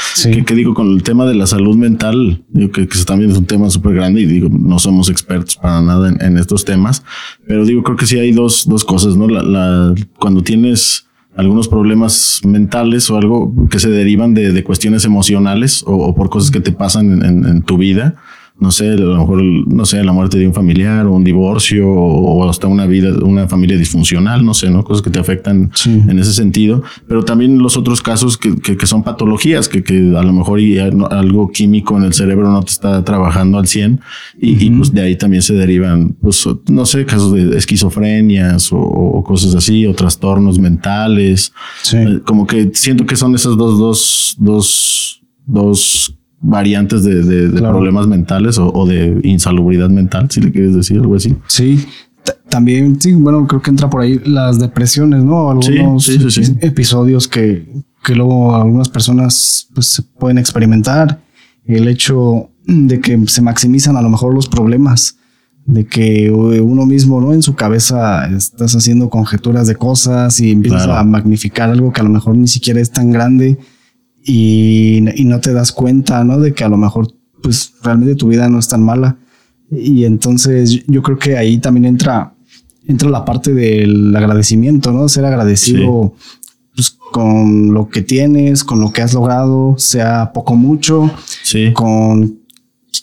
Speaker 2: Que, digo, con el tema de la salud mental, digo que, también es un tema súper grande y digo, no somos expertos para nada en, estos temas, pero digo, creo que sí hay dos, dos cosas, ¿no? La, cuando tienes algunos problemas mentales o algo que se derivan de, cuestiones emocionales o, por cosas que te pasan en tu vida, no sé, a lo mejor, no sé, la muerte de un familiar o un divorcio o hasta una vida, una familia disfuncional, no sé, ¿no? Cosas que te afectan en ese sentido, pero también los otros casos que, que, son patologías, que, que, a lo mejor algo químico en el cerebro no te está trabajando al 100 y, pues de ahí también se derivan, pues, no sé, casos de esquizofrenias o, cosas así, o trastornos mentales. Eh, como que siento que son esas dos, dos, dos, dos variantes de, problemas mentales o, de insalubridad mental, si le quieres decir algo así.
Speaker 1: Sí, también, sí, bueno, creo que entra por ahí las depresiones, ¿no? Algunos episodios que, que luego algunas personas pues, se pueden experimentar. El hecho de que se maximizan a lo mejor los problemas, de que uno mismo, ¿no? En su cabeza estás haciendo conjeturas de cosas y empiezas a magnificar algo que a lo mejor ni siquiera es tan grande y, no te das cuenta, ¿no? De que a lo mejor, pues realmente tu vida no es tan mala. Y entonces yo creo que ahí también entra, entra la parte del agradecimiento, ¿no? Ser agradecido pues, con lo que tienes, con lo que has logrado, sea poco mucho,
Speaker 2: sí.
Speaker 1: con,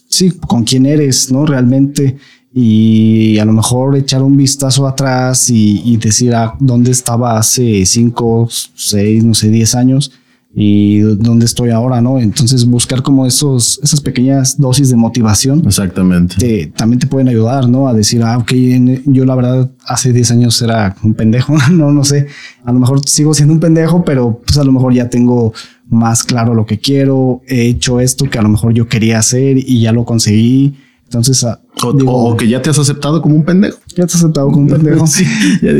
Speaker 1: sí, con quién eres, ¿no? Realmente. Y a lo mejor echar un vistazo atrás y, y decir, ah, ¿dónde estaba hace cinco, seis, no sé, diez años? Y dónde estoy ahora, ¿no? Entonces buscar como esos, esas pequeñas dosis de motivación.
Speaker 2: Exactamente.
Speaker 1: también te pueden ayudar, ¿no? A decir, ah, ok, yo la verdad hace 10 años era un pendejo, no, no sé, a lo mejor sigo siendo un pendejo, pero pues a lo mejor ya tengo más claro lo que quiero, he hecho esto que a lo mejor yo quería hacer y ya lo conseguí entonces, ah,
Speaker 2: o, que ya te has aceptado como un pendejo.
Speaker 1: Ya te has aceptado como un pendejo. sí.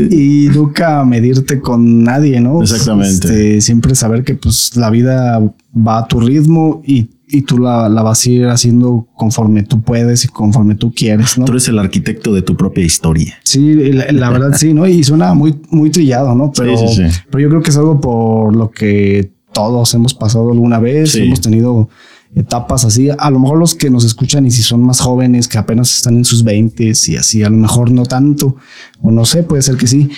Speaker 1: Y nunca medirte con nadie, ¿no?
Speaker 2: Exactamente.
Speaker 1: Este, siempre saber que pues la vida va a tu ritmo y, y tú la, la, vas a ir haciendo conforme tú puedes y conforme tú quieres, ¿no?
Speaker 2: Tú eres el arquitecto de tu propia historia.
Speaker 1: Sí, la, verdad sí, ¿no? Y suena muy, muy trillado, ¿no? Pero, pero yo creo que es algo por lo que todos hemos pasado alguna vez, hemos tenido etapas así. A lo mejor los que nos escuchan y si son más jóvenes, que apenas están en sus 20 y así, a lo mejor no tanto, o no sé, puede ser que sí.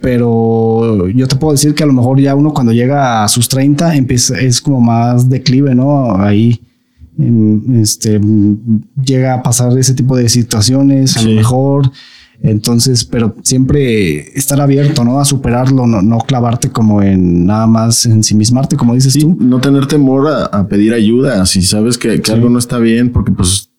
Speaker 1: Pero yo te puedo decir que a lo mejor ya uno cuando llega a sus 30 empieza, es como más declive, ¿no? Ahí este, llega a pasar ese tipo de situaciones, a lo mejor Entonces, pero siempre estar abierto, ¿no? A superarlo, no, no clavarte como en nada más ensimismarte, como dices
Speaker 2: Sí,
Speaker 1: tú.
Speaker 2: no tener temor a, a pedir ayuda si sabes que, que algo no está bien, porque pues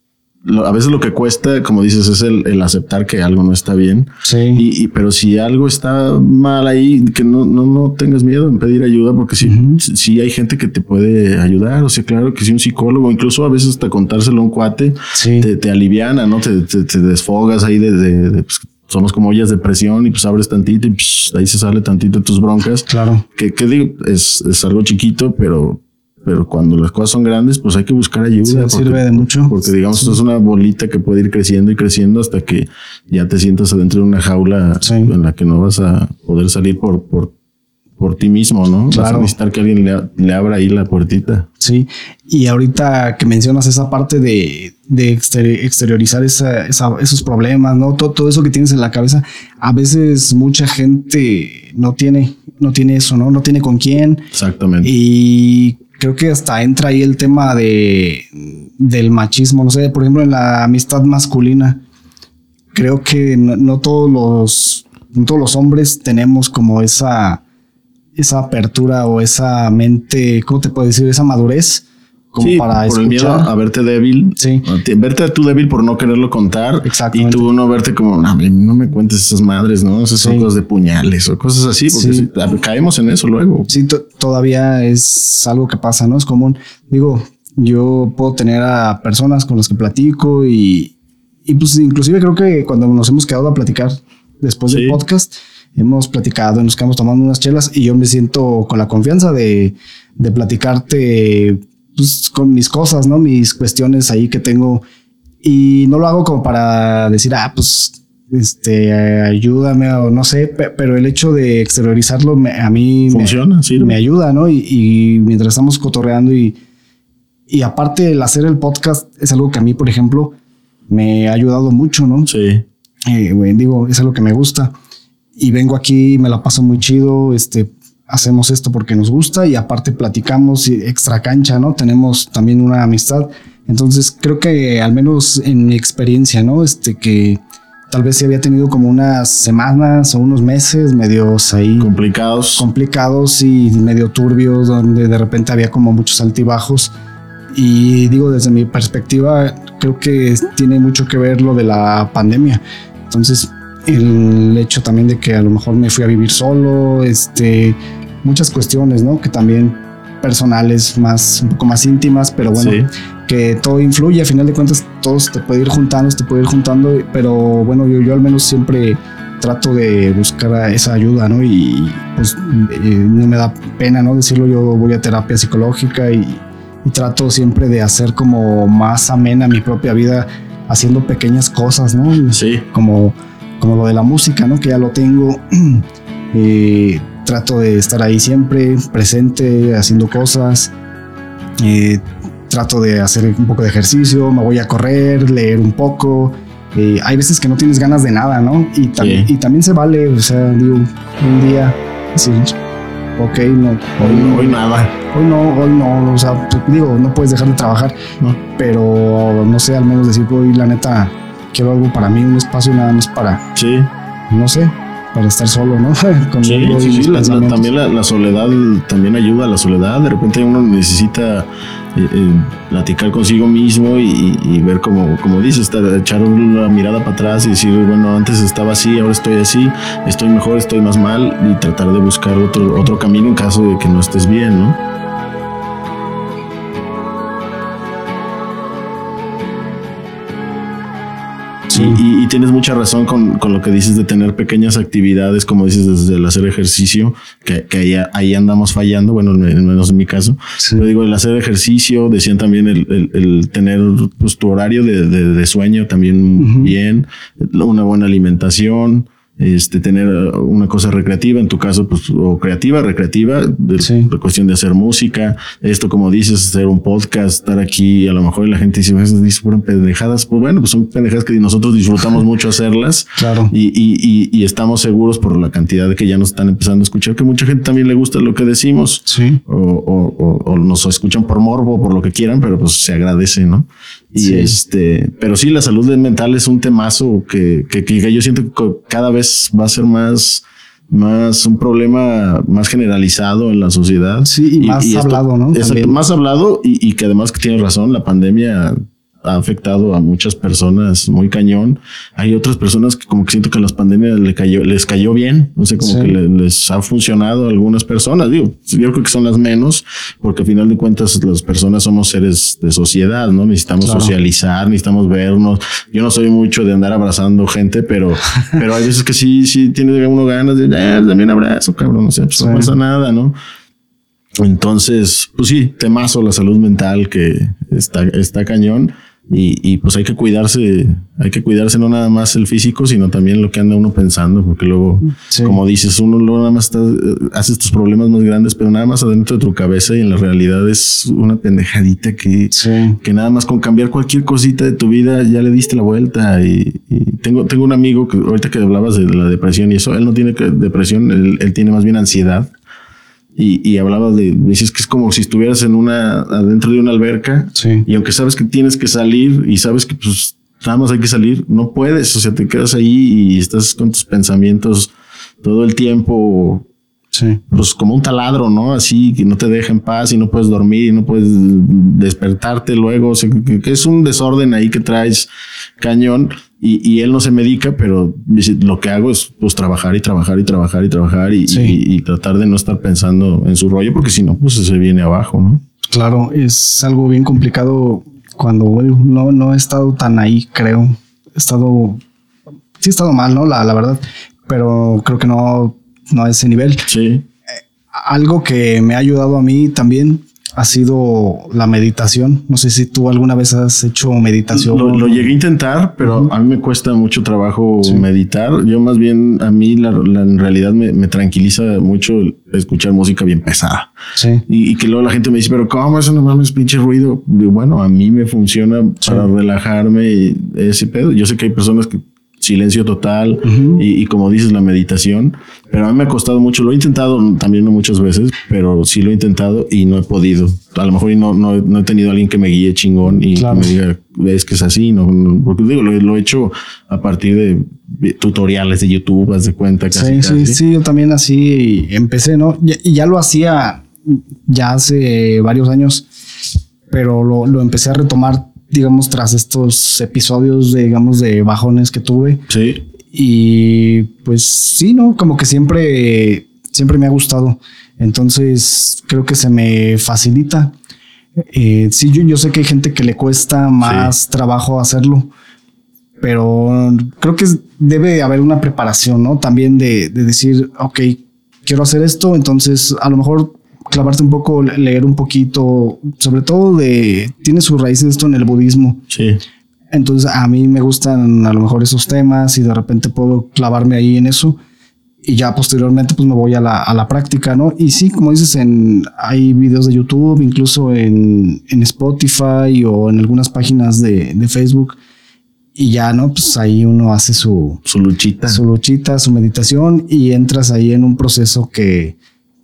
Speaker 2: a veces lo que cuesta, como dices, es el, el aceptar que algo no está bien.
Speaker 1: Sí.
Speaker 2: Y, y- pero si algo está mal ahí, que no, no, no tengas miedo en pedir ayuda, porque sí, sí hay gente que te puede ayudar. O sea, claro que sí, un psicólogo, incluso a veces hasta contárselo a un cuate,
Speaker 1: Sí.
Speaker 2: te, te aliviana, ¿no? Te, te- te desfogas ahí de, de- de, pues, somos como ollas de presión y pues abres tantito y pues, ahí se sale tantito de tus broncas.
Speaker 1: Claro.
Speaker 2: Que, que digo, es, es algo chiquito, pero, pero cuando las cosas son grandes, pues hay que buscar ayuda.
Speaker 1: Sí,
Speaker 2: porque-
Speaker 1: sirve de mucho.
Speaker 2: Porque digamos, esto es una bolita que puede ir creciendo y creciendo hasta que ya te sientas adentro de una jaula
Speaker 1: Sí.
Speaker 2: en la que no vas a poder salir por, por, por ti mismo, ¿no? Vas
Speaker 1: Claro.
Speaker 2: a necesitar que alguien le, le abra ahí la puertita.
Speaker 1: Sí, y ahorita que mencionas esa parte de, de exteri- exteriorizar esa- esa- esos problemas, ¿no? Todo, todo eso que tienes en la cabeza, a veces mucha gente no tiene, no tiene eso, ¿no? No tiene con quién.
Speaker 2: Exactamente.
Speaker 1: Y creo que hasta entra ahí el tema de, del machismo, no sé, por ejemplo, en la amistad masculina. Creo que no, todos los, no todos los hombres tenemos como esa, esa apertura o esa mente, ¿cómo te puedo decir? Esa madurez como
Speaker 2: Sí,
Speaker 1: para
Speaker 2: por el miedo a verte débil.
Speaker 1: Sí.
Speaker 2: A Verte tú débil por no quererlo contar. Y
Speaker 1: Exactamente.
Speaker 2: tú no verte como, no, no me cuentes esas madres, ¿no? Esas son
Speaker 1: Sí.
Speaker 2: cosas de puñales o cosas así, porque
Speaker 1: Sí.
Speaker 2: caemos en eso luego.
Speaker 1: Sí, to- todavía es algo que pasa, ¿no? Es común. Digo, yo puedo tener a personas con las que platico y, y pues inclusive creo que cuando nos hemos quedado a platicar después del podcast, hemos platicado y nos quedamos tomando unas chelas y yo me siento con la confianza de, de platicarte pues, con mis cosas, ¿no? Mis cuestiones ahí que tengo y no lo hago como para decir, ah, pues, este, ayúdame o no sé, pe- pero el hecho de exteriorizarlo me- a mí me-
Speaker 2: Funciona, sí.
Speaker 1: me ayuda, ¿no? Y, y mientras estamos cotorreando y, y aparte el hacer el podcast es algo que a mí, por ejemplo, me ha ayudado mucho, ¿no?
Speaker 2: Sí.
Speaker 1: Eh, güey, digo, es algo que me gusta y vengo aquí, me la paso muy chido, este, hacemos esto porque nos gusta y aparte platicamos y extra cancha, ¿no? Tenemos también una amistad. Entonces creo que al menos en mi experiencia, ¿no? Este que tal vez se había tenido como unas semanas o unos meses medios ahí
Speaker 2: Complicados.
Speaker 1: complicados y medio turbios, donde de repente había como muchos altibajos. Y digo, desde mi perspectiva, creo que tiene mucho que ver lo de la pandemia. Entonces, el hecho también de que a lo mejor me fui a vivir solo, este, muchas cuestiones, ¿no? Que también personales, más, un poco más íntimas, pero bueno,
Speaker 2: Sí.
Speaker 1: que todo influye, a final de cuentas, todo se te puede ir juntando, te puede ir juntando, pero bueno, yo, yo al menos siempre trato de buscar esa ayuda, ¿no? Y pues eh, no me da pena, ¿no? Decirlo, yo voy a terapia psicológica y, y trato siempre de hacer como más amena mi propia vida haciendo pequeñas cosas, ¿no?
Speaker 2: Sí.
Speaker 1: Como, como lo de la música, ¿no? Que ya lo tengo. Eh, trato de estar ahí siempre, presente, haciendo cosas. Eh, trato de hacer un poco de ejercicio, me voy a correr, leer un poco. Eh, hay veces que no tienes ganas de nada, ¿no? Y, tam-
Speaker 2: Sí.
Speaker 1: y también se vale, o sea, digo, un día decir, ok, no,
Speaker 2: Hoy, hoy nada.
Speaker 1: hoy no, hoy no, o sea, digo, no puedes dejar de trabajar,
Speaker 2: No.
Speaker 1: pero no sé, al menos decir, hoy la neta, quiero algo para mí, un espacio nada más para,
Speaker 2: Sí.
Speaker 1: no sé, para estar solo, ¿no? Conmigo
Speaker 2: Sí, sí, sí, la- también la, la soledad también ayuda a la soledad. De repente uno necesita eh, eh, platicar consigo mismo y, y ver como, como dices, estar- echar una mirada para atrás y decir, bueno, antes estaba así, ahora estoy así, estoy mejor, estoy más mal y tratar de buscar otro, otro camino en caso de que no estés bien, ¿no? Tienes mucha razón con, con lo que dices de tener pequeñas actividades, como dices, desde el hacer ejercicio, que, que ahí, ahí andamos fallando, bueno, menos en mi caso.
Speaker 1: Sí.
Speaker 2: Yo digo, el hacer ejercicio, decían también el, el- el tener pues, tu horario de, de- de sueño también bien, una buena alimentación. Este, tener uh, una cosa recreativa, en tu caso, pues, o creativa, recreativa, de,
Speaker 1: Sí.
Speaker 2: de cuestión de hacer música, esto, como dices, hacer un podcast, estar aquí, a lo mejor la gente dice, "Esas dice fueron pendejadas, pues bueno, pues son pendejadas que nosotros disfrutamos mucho hacerlas
Speaker 1: Claro.
Speaker 2: y, y, y, y estamos seguros por la cantidad de que ya nos están empezando a escuchar, que mucha gente también le gusta lo que decimos
Speaker 1: Sí.
Speaker 2: o, o- o- o nos escuchan por morbo, por lo que quieran, pero pues se agradece, ¿no? Y
Speaker 1: Sí.
Speaker 2: este, pero sí, la salud mental es un temazo que, que, que yo siento que cada vez va a ser más, más un problema más generalizado en la sociedad.
Speaker 1: Sí, y más hablado, ¿no?
Speaker 2: exacto, más hablado y, y que además que tienes razón, la pandemia ha afectado a muchas personas muy cañón. Hay otras personas que como que siento que las pandemias le cayó, les cayó bien. No sé, como
Speaker 1: Sí.
Speaker 2: que le- les ha funcionado a algunas personas. Digo, yo creo que son las menos, porque al final de cuentas las personas somos seres de sociedad, ¿no? Necesitamos
Speaker 1: Claro.
Speaker 2: socializar, necesitamos vernos. Yo no soy mucho de andar abrazando gente, pero, pero hay veces que sí, sí tiene uno ganas de, eh, dame un abrazo, cabrón. O sea, pues
Speaker 1: Sí.
Speaker 2: no pasa nada, ¿no? Entonces, pues sí, temazo la salud mental que está, está cañón. Y, y pues hay que cuidarse, hay que cuidarse no nada más el físico, sino también lo que anda uno pensando, porque luego,
Speaker 1: Sí.
Speaker 2: como dices, uno luego nada más está, eh, hace estos problemas más grandes, pero nada más adentro de tu cabeza y en la realidad es una pendejadita que,
Speaker 1: Sí.
Speaker 2: que nada más con cambiar cualquier cosita de tu vida ya le diste la vuelta. Y, y tengo, tengo un amigo que ahorita que hablabas de la depresión y eso, él no tiene depresión, él, él tiene más bien ansiedad. Y, y hablaba de, dices que es como si estuvieras en una, adentro de una alberca.
Speaker 1: Sí.
Speaker 2: Y aunque sabes que tienes que salir y sabes que pues nada más hay que salir, no puedes. O sea, te quedas ahí y estás con tus pensamientos todo el tiempo
Speaker 1: Sí.
Speaker 2: pues como un taladro, ¿no? Así que no te deja en paz y no puedes dormir y no puedes despertarte luego. O sea, que, que es un desorden ahí que traes cañón y, y él no se medica, pero dice, lo que hago es pues trabajar y trabajar y trabajar y trabajar y,
Speaker 1: Sí.
Speaker 2: y- y tratar de no estar pensando en su rollo, porque si no, pues se viene abajo, ¿no?
Speaker 1: Claro, es algo bien complicado cuando bueno, no, no he estado tan ahí, creo. He estado, sí he estado mal, ¿no? La, la verdad, pero creo que no, no a ese nivel.
Speaker 2: Sí.
Speaker 1: Algo que me ha ayudado a mí también ha sido la meditación. No sé si tú alguna vez has hecho meditación.
Speaker 2: Lo, lo llegué a intentar, pero a mí me cuesta mucho trabajo
Speaker 1: Sí.
Speaker 2: meditar. Yo más bien, a mí la, la- en realidad me, me tranquiliza mucho escuchar música bien pesada.
Speaker 1: Sí,
Speaker 2: Y, y que luego la gente me dice, pero ¿cómo eso no mames pinche ruido? Digo, bueno, a mí me funciona para relajarme y ese pedo. Yo sé que hay personas que silencio total y, y como dices, la meditación, pero a mí me ha costado mucho. Lo he intentado también no muchas veces, pero sí lo he intentado y no he podido. A lo mejor no, no, no he tenido a alguien que me guíe chingón y
Speaker 1: Claro.
Speaker 2: me diga, es que es así, no, no- porque digo, lo, lo he hecho a partir de tutoriales de YouTube, haz de cuenta casi.
Speaker 1: sí, sí, sí, yo también así empecé, ¿no? Y, y ya lo hacía ya hace varios años, pero lo, lo empecé a retomar, digamos, tras estos episodios, de, digamos, de bajones que tuve.
Speaker 2: Sí,
Speaker 1: Y pues sí, ¿no? Como que siempre, siempre me ha gustado. Entonces creo que se me facilita. Eh, sí, yo, yo sé que hay gente que le cuesta más trabajo hacerlo, pero creo que debe haber una preparación, ¿no? También de, de decir, ok, quiero hacer esto, entonces a lo mejor clavarte un poco, le- leer un poquito, sobre todo de, tiene sus raíces esto en el budismo.
Speaker 2: sí.
Speaker 1: Entonces a mí me gustan a lo mejor esos temas y de repente puedo clavarme ahí en eso y ya posteriormente pues me voy a la, a la práctica, ¿no? Y sí, como dices, en, hay videos de YouTube, incluso en, en Spotify o en algunas páginas de, de Facebook y ya, ¿no? Pues ahí uno hace su,
Speaker 2: Su luchita.
Speaker 1: su luchita, su meditación y entras ahí en un proceso que,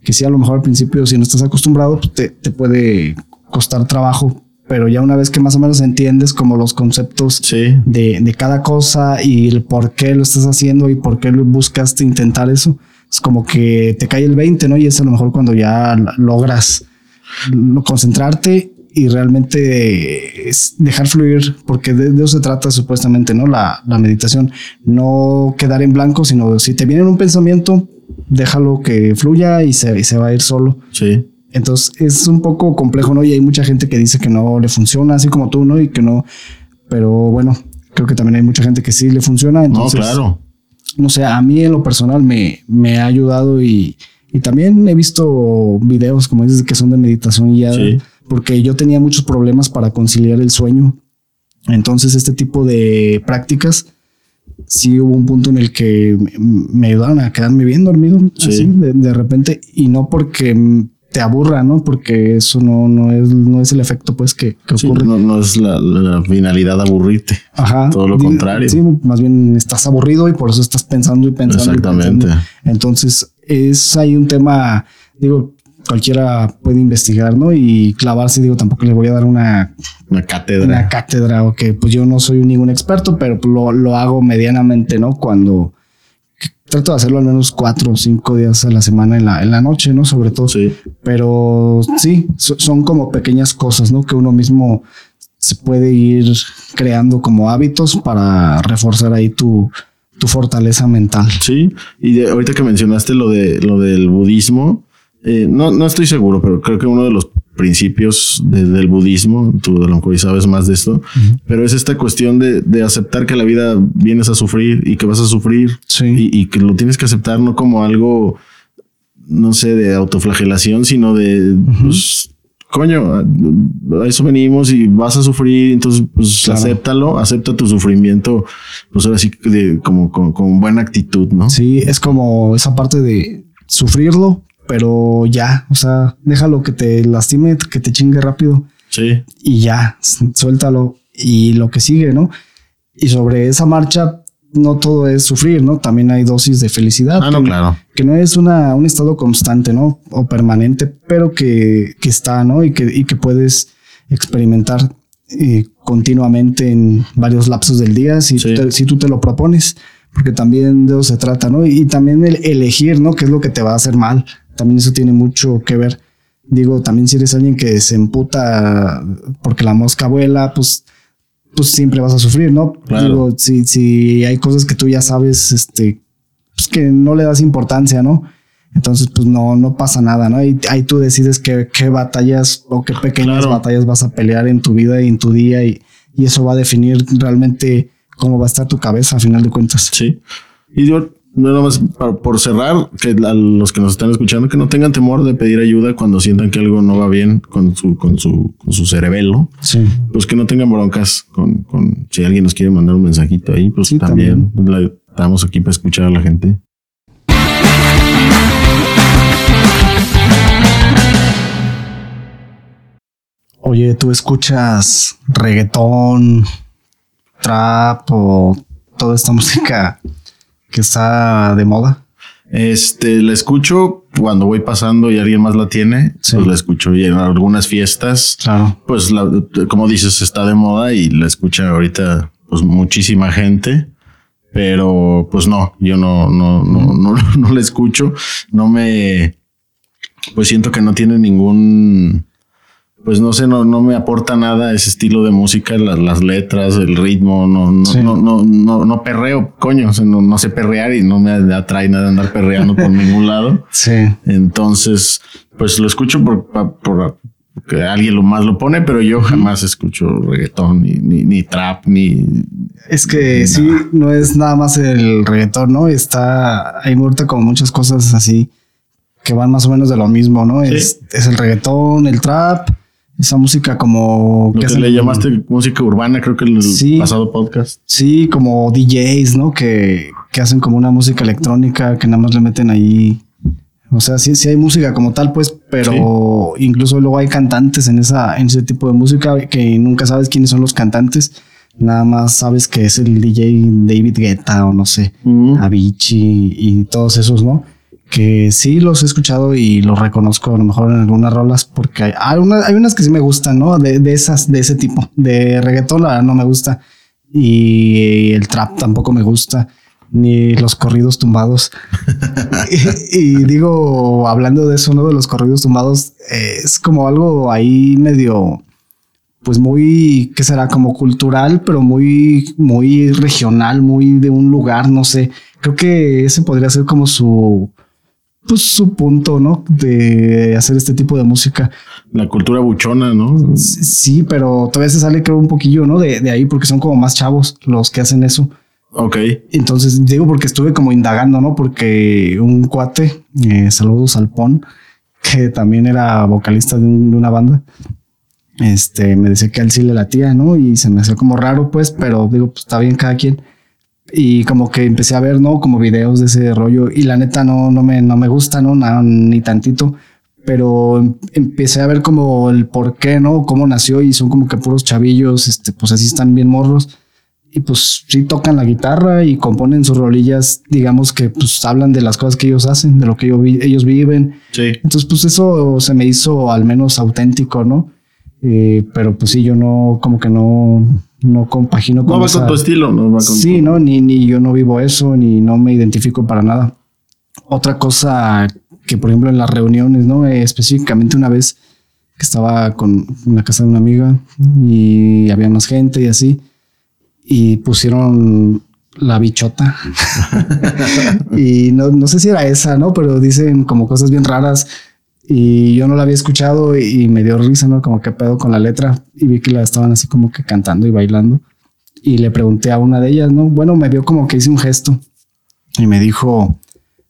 Speaker 1: que sí, a lo mejor al principio, si no estás acostumbrado, pues te, te puede costar trabajo, pero ya una vez que más o menos entiendes como los conceptos
Speaker 2: Sí.
Speaker 1: de, de cada cosa y el por qué lo estás haciendo y por qué lo buscaste intentar eso, es como que te cae el 20, ¿no? Y es a lo mejor cuando ya logras lo- concentrarte y realmente dejar fluir, porque de, de eso se trata supuestamente, ¿no? La, la meditación, no quedar en blanco, sino si te viene un pensamiento, déjalo que fluya y se, y se va a ir solo.
Speaker 2: Sí.
Speaker 1: Entonces es un poco complejo, ¿no? Y hay mucha gente que dice que no le funciona, así como tú, ¿no? Y que no, pero bueno, creo que también hay mucha gente que sí le funciona.
Speaker 2: No,
Speaker 1: Entonces,
Speaker 2: claro.
Speaker 1: no sé, a mí en lo personal me, me ha ayudado y, y también he visto videos, como dices, que son de meditación guiada,
Speaker 2: Sí.
Speaker 1: porque yo tenía muchos problemas para conciliar el sueño. Entonces, este tipo de prácticas, sí hubo un punto en el que me- ayudaron a quedarme bien dormido,
Speaker 2: Sí.
Speaker 1: así, de, de repente, y no porque te aburra, ¿no? Porque eso no, no, es, no es el efecto, pues, que, que
Speaker 2: Sí,
Speaker 1: ocurre.
Speaker 2: no, no es la, la finalidad aburrirte.
Speaker 1: Ajá.
Speaker 2: Todo lo contrario.
Speaker 1: Sí, más bien estás aburrido y por eso estás pensando y pensando. y
Speaker 2: Exactamente.
Speaker 1: pensando. Entonces, es ahí un tema, digo, cualquiera puede investigar, ¿no? Y clavarse, digo, tampoco le voy a dar una,
Speaker 2: Una cátedra.
Speaker 1: una cátedra o que pues yo no soy ningún experto, pero lo, lo hago medianamente, ¿no? Cuando trato de hacerlo al menos cuatro o cinco días a la semana en la, en la noche, ¿no? Sobre todo.
Speaker 2: Sí.
Speaker 1: Pero sí, so- son como pequeñas cosas, ¿no? Que uno mismo se puede ir creando como hábitos para reforzar ahí tu, tu fortaleza mental.
Speaker 2: Sí, y de- ahorita que mencionaste lo de lo del budismo, eh, no, no estoy seguro, pero creo que uno de los principios de- del budismo, tú a lo mejor sabes más de esto, pero es esta cuestión de, de aceptar que la vida vienes a sufrir y que vas a sufrir
Speaker 1: Sí.
Speaker 2: y, y que lo tienes que aceptar no como algo, no sé, de autoflagelación, sino de, pues, coño, a, eso venimos y vas a sufrir, entonces, pues,
Speaker 1: Claro.
Speaker 2: acéptalo, acepta tu sufrimiento, pues ahora sí, de, como con, con buena actitud, ¿no?
Speaker 1: Sí, es como esa parte de sufrirlo, pero ya, o sea, déjalo que te lastime, que te chingue rápido
Speaker 2: Sí,
Speaker 1: y ya, suéltalo y lo que sigue, ¿no? Y sobre esa marcha, no todo es sufrir, ¿no? También hay dosis de felicidad.
Speaker 2: ah, no,
Speaker 1: que-
Speaker 2: claro.
Speaker 1: que no es una, un estado constante, ¿no? O permanente, pero que, que está, ¿no? Y que, y que puedes experimentar eh, continuamente en varios lapsos del día si,
Speaker 2: Sí.
Speaker 1: tú te- si tú te lo propones, porque también de eso se trata, ¿no? Y, y también el elegir, ¿no? ¿Qué es lo que te va a hacer mal? También eso tiene mucho que ver. Digo, también si eres alguien que se emputa porque la mosca vuela, pues pues siempre vas a sufrir, ¿no?
Speaker 2: Claro.
Speaker 1: Digo, si, si hay cosas que tú ya sabes, este, pues que no le das importancia, ¿no? Entonces, pues no, no pasa nada, ¿no? Y ahí tú decides qué, qué batallas o qué pequeñas
Speaker 2: Claro.
Speaker 1: batallas vas a pelear en tu vida y en tu día y, y eso va a definir realmente cómo va a estar tu cabeza a final de cuentas.
Speaker 2: Sí. Y yo, nada más para- por cerrar, que a los que nos están escuchando, que no tengan temor de pedir ayuda cuando sientan que algo no va bien con su, con su, con su cerebelo.
Speaker 1: Sí.
Speaker 2: Pues que no tengan broncas con, con si alguien nos quiere mandar un mensajito ahí, pues
Speaker 1: Sí,
Speaker 2: también, la- estamos aquí para escuchar a la gente.
Speaker 1: Oye, ¿tú escuchas reggaetón, trap o toda esta música que está de moda?
Speaker 2: Este, la escucho cuando voy pasando y alguien más la tiene,
Speaker 1: Sí.
Speaker 2: pues la escucho y en algunas fiestas,
Speaker 1: Claro.
Speaker 2: pues la, como dices, está de moda y la escucha ahorita pues muchísima gente. Pero pues no, yo no, no, no, no, no la escucho. No me, pues siento que no tiene ningún, pues no sé, no, no me aporta nada ese estilo de música, la- las letras, el ritmo, no, no,
Speaker 1: Sí.
Speaker 2: no, no, no, no perreo, coño, o sea, no, no sé perrear y no me atrae nada andar perreando por ningún lado.
Speaker 1: Sí.
Speaker 2: Entonces, pues lo escucho por, por, que alguien lo más lo pone, pero yo jamás escucho reggaetón, ni, ni, ni trap, ni
Speaker 1: Es que sí, no es nada más el reggaetón, ¿no? Está, hay ahorita como muchas cosas así que van más o menos de lo mismo, ¿no?
Speaker 2: Sí.
Speaker 1: Es, es el reggaetón, el trap, esa música como...
Speaker 2: lo que
Speaker 1: hacen-
Speaker 2: le llamaste música urbana, creo que el
Speaker 1: Sí.
Speaker 2: pasado podcast.
Speaker 1: Sí, como DJs, ¿no? Que, que hacen como una música electrónica, que nada más le meten ahí. O sea, sí, sí hay música como tal, pues, pero incluso luego hay cantantes en esa, en ese tipo de música que nunca sabes quiénes son los cantantes. Nada más sabes que es el DJ David Guetta o no sé,
Speaker 2: Ujú.
Speaker 1: Avicii y todos esos, ¿no? Que sí los he escuchado y los reconozco a lo mejor en algunas rolas porque hay, hay, unas, hay unas que sí me gustan, ¿no? De, de esas, de ese tipo. De reggaetón, la no me gusta. Y el trap tampoco me gusta. Ni los corridos tumbados. y, y digo, hablando de eso, ¿no? De los corridos tumbados, eh, es como algo ahí medio, pues muy, ¿qué será? Como cultural, pero muy, muy regional, muy de un lugar, no sé. Creo que ese podría ser como su, pues su punto, ¿no? De hacer este tipo de música.
Speaker 2: La cultura buchona, ¿no?
Speaker 1: Sí, pero todavía se sale creo un poquillo, ¿no? De, de ahí porque son como más chavos los que hacen eso.
Speaker 2: Ok.
Speaker 1: Entonces digo porque estuve como indagando, ¿no? Porque un cuate, eh, saludos al Pon, que también era vocalista de, un- de una banda, este, me decía que a él sí le latía, ¿no? Y se me hacía como raro, pues, pero digo, pues está bien cada quien. Y como que empecé a ver, ¿no? Como videos de ese rollo y la neta no, no me, no me gusta, ¿no? Nada, ni tantito. Pero em- empecé a ver como el por qué, ¿no? Cómo nació y son como que puros chavillos, este, pues así están bien morros. y pues sí tocan la guitarra y componen sus rolillas, digamos que pues hablan de las cosas que ellos hacen, de lo que ellos, vi- ellos viven.
Speaker 2: Sí.
Speaker 1: Entonces pues eso se me hizo al menos auténtico, ¿no? Eh, pero pues sí, yo no, como que no, no compagino
Speaker 2: No
Speaker 1: con
Speaker 2: va
Speaker 1: esa-
Speaker 2: con tu estilo, no va con
Speaker 1: Sí,
Speaker 2: tu-
Speaker 1: no, ni, ni yo no vivo eso, ni no me identifico para nada. Otra cosa que, por ejemplo, en las reuniones, ¿no? Eh, específicamente una vez que estaba con en la casa de una amiga y había más gente y así, y pusieron la bichota. y no, no sé si era esa, ¿no? Pero dicen como cosas bien raras. Y yo no la había escuchado y, y me dio risa, ¿no? Como que pedo con la letra. Y vi que la estaban así como que cantando y bailando y le pregunté a una de ellas, ¿no? Bueno, me vio como que hice un gesto y me dijo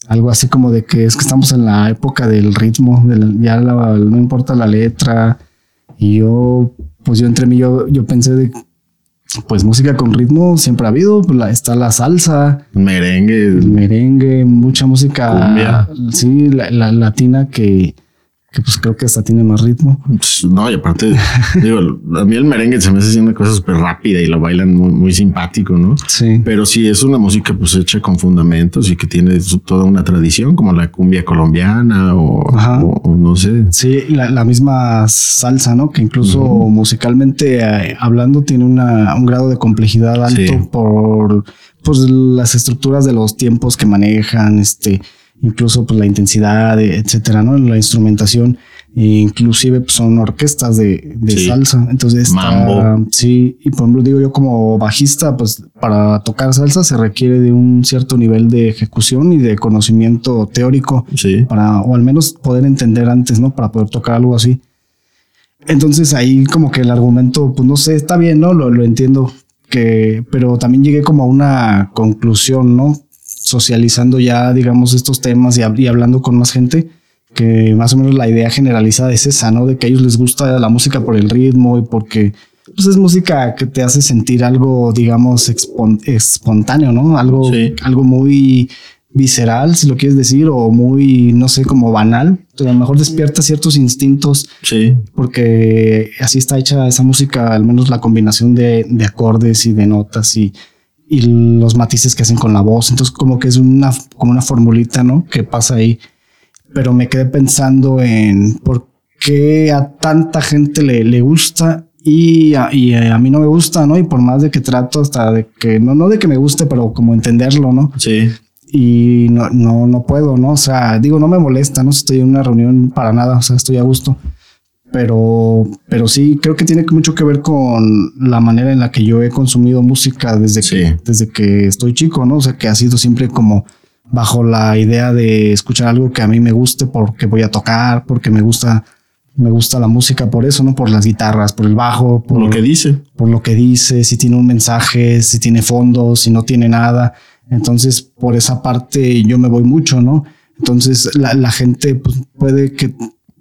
Speaker 1: algo así como de que es que estamos en la época del ritmo, de la- ya la- no importa la letra. Y yo, pues yo entre mí, yo, yo pensé de, pues música con ritmo siempre ha habido, pues la- está la salsa,
Speaker 2: merengue.
Speaker 1: el merengue, mucha música,
Speaker 2: Cumbia.
Speaker 1: sí, la, la latina que, que pues creo que hasta tiene más ritmo.
Speaker 2: Pues, No, y aparte, digo, a mí el merengue se me hace una cosa súper rápida y lo bailan muy, muy simpático, ¿no?
Speaker 1: Sí.
Speaker 2: Pero sí es una música pues hecha con fundamentos y que tiene toda una tradición como la cumbia colombiana o,
Speaker 1: Ajá.
Speaker 2: o- o no sé.
Speaker 1: Sí, la, la misma salsa, ¿no? Que incluso musicalmente eh, hablando tiene una, un grado de complejidad alto
Speaker 2: Sí.
Speaker 1: por pues, las estructuras de los tiempos que manejan, este, incluso pues, la intensidad, eh, etcétera, ¿no? La instrumentación, e inclusive pues, son orquestas de, de
Speaker 2: Sí.
Speaker 1: salsa. Entonces, está-
Speaker 2: Mambo.
Speaker 1: sí, y por ejemplo, digo yo como bajista, pues para tocar salsa se requiere de un cierto nivel de ejecución y de conocimiento teórico
Speaker 2: Sí.
Speaker 1: para, o al menos poder entender antes, ¿no? Para poder tocar algo así. Entonces ahí como que el argumento, pues no sé, está bien, ¿no? Lo, lo entiendo, que, pero también llegué como a una conclusión, ¿no? Socializando ya, digamos, estos temas y, hab- y hablando con más gente, que más o menos la idea generalizada es esa, ¿no? De que a ellos les gusta la música por el ritmo y porque pues es música que te hace sentir algo, digamos, espontáneo, ¿no? Algo,
Speaker 2: Sí.
Speaker 1: algo muy visceral, si lo quieres decir, o muy, no sé, como banal. A lo mejor despierta ciertos instintos
Speaker 2: Sí.
Speaker 1: porque así está hecha esa música, al menos la combinación de, de acordes y de notas y, y los matices que hacen con la voz. Entonces, como que es una, como una formulita, ¿no? Que pasa ahí. Pero me quedé pensando en por qué a tanta gente le, le gusta y a, y a mí no me gusta, ¿no? Y por más de que trato hasta de que, no, no de que me guste, pero como entenderlo, ¿no?
Speaker 2: Sí.
Speaker 1: y no, no, no puedo, ¿no? O sea, digo, no me molesta, no Si estoy en una reunión para nada, o sea, estoy a gusto. Pero, pero sí, creo que tiene mucho que ver con la manera en la que yo he consumido música desde
Speaker 2: Sí.
Speaker 1: que, desde que estoy chico, ¿no? O sea, que ha sido siempre como bajo la idea de escuchar algo que a mí me guste porque voy a tocar, porque me gusta, me gusta la música por eso, ¿no? Por las guitarras, por el bajo,
Speaker 2: Por lo que dice.
Speaker 1: por lo que dice, si tiene un mensaje, si tiene fondo, si no tiene nada. Entonces, por esa parte yo me voy mucho, ¿no? Entonces, la, la gente pues, puede que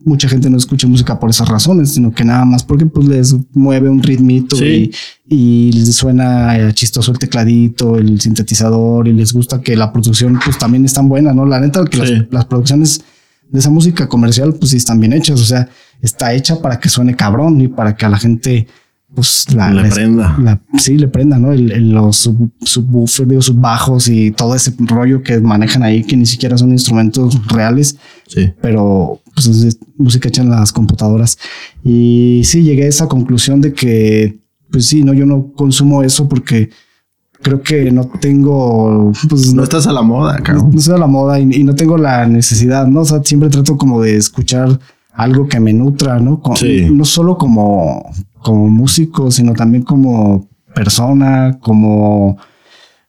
Speaker 1: mucha gente no escuche música por esas razones, sino que nada más porque pues les mueve un ritmito
Speaker 2: Sí.
Speaker 1: y, y les suena eh, chistoso el tecladito, el sintetizador y les gusta que la producción pues también es tan buena, ¿no? La neta que
Speaker 2: Sí.
Speaker 1: las, las producciones de esa música comercial pues sí están bien hechas, o sea, está hecha para que suene cabrón y para que a la gente pues la,
Speaker 2: Le prenda.
Speaker 1: la- sí, le prenda, ¿no? El, el- los sub, subwoofer, digo, subbajos y todo ese rollo que manejan ahí que ni siquiera son instrumentos reales,
Speaker 2: Sí.
Speaker 1: pero pues es música hecha en las computadoras. Y sí, llegué a esa conclusión de que, pues sí, no, yo no consumo eso porque creo que no tengo, pues
Speaker 2: No estás a la moda,
Speaker 1: no,
Speaker 2: cabrón.
Speaker 1: no soy a la moda y, y no tengo la necesidad, ¿no? O sea, siempre trato como de escuchar algo que me nutra, ¿no? Con-
Speaker 2: Sí.
Speaker 1: No solo como, como músico, sino también como persona, como,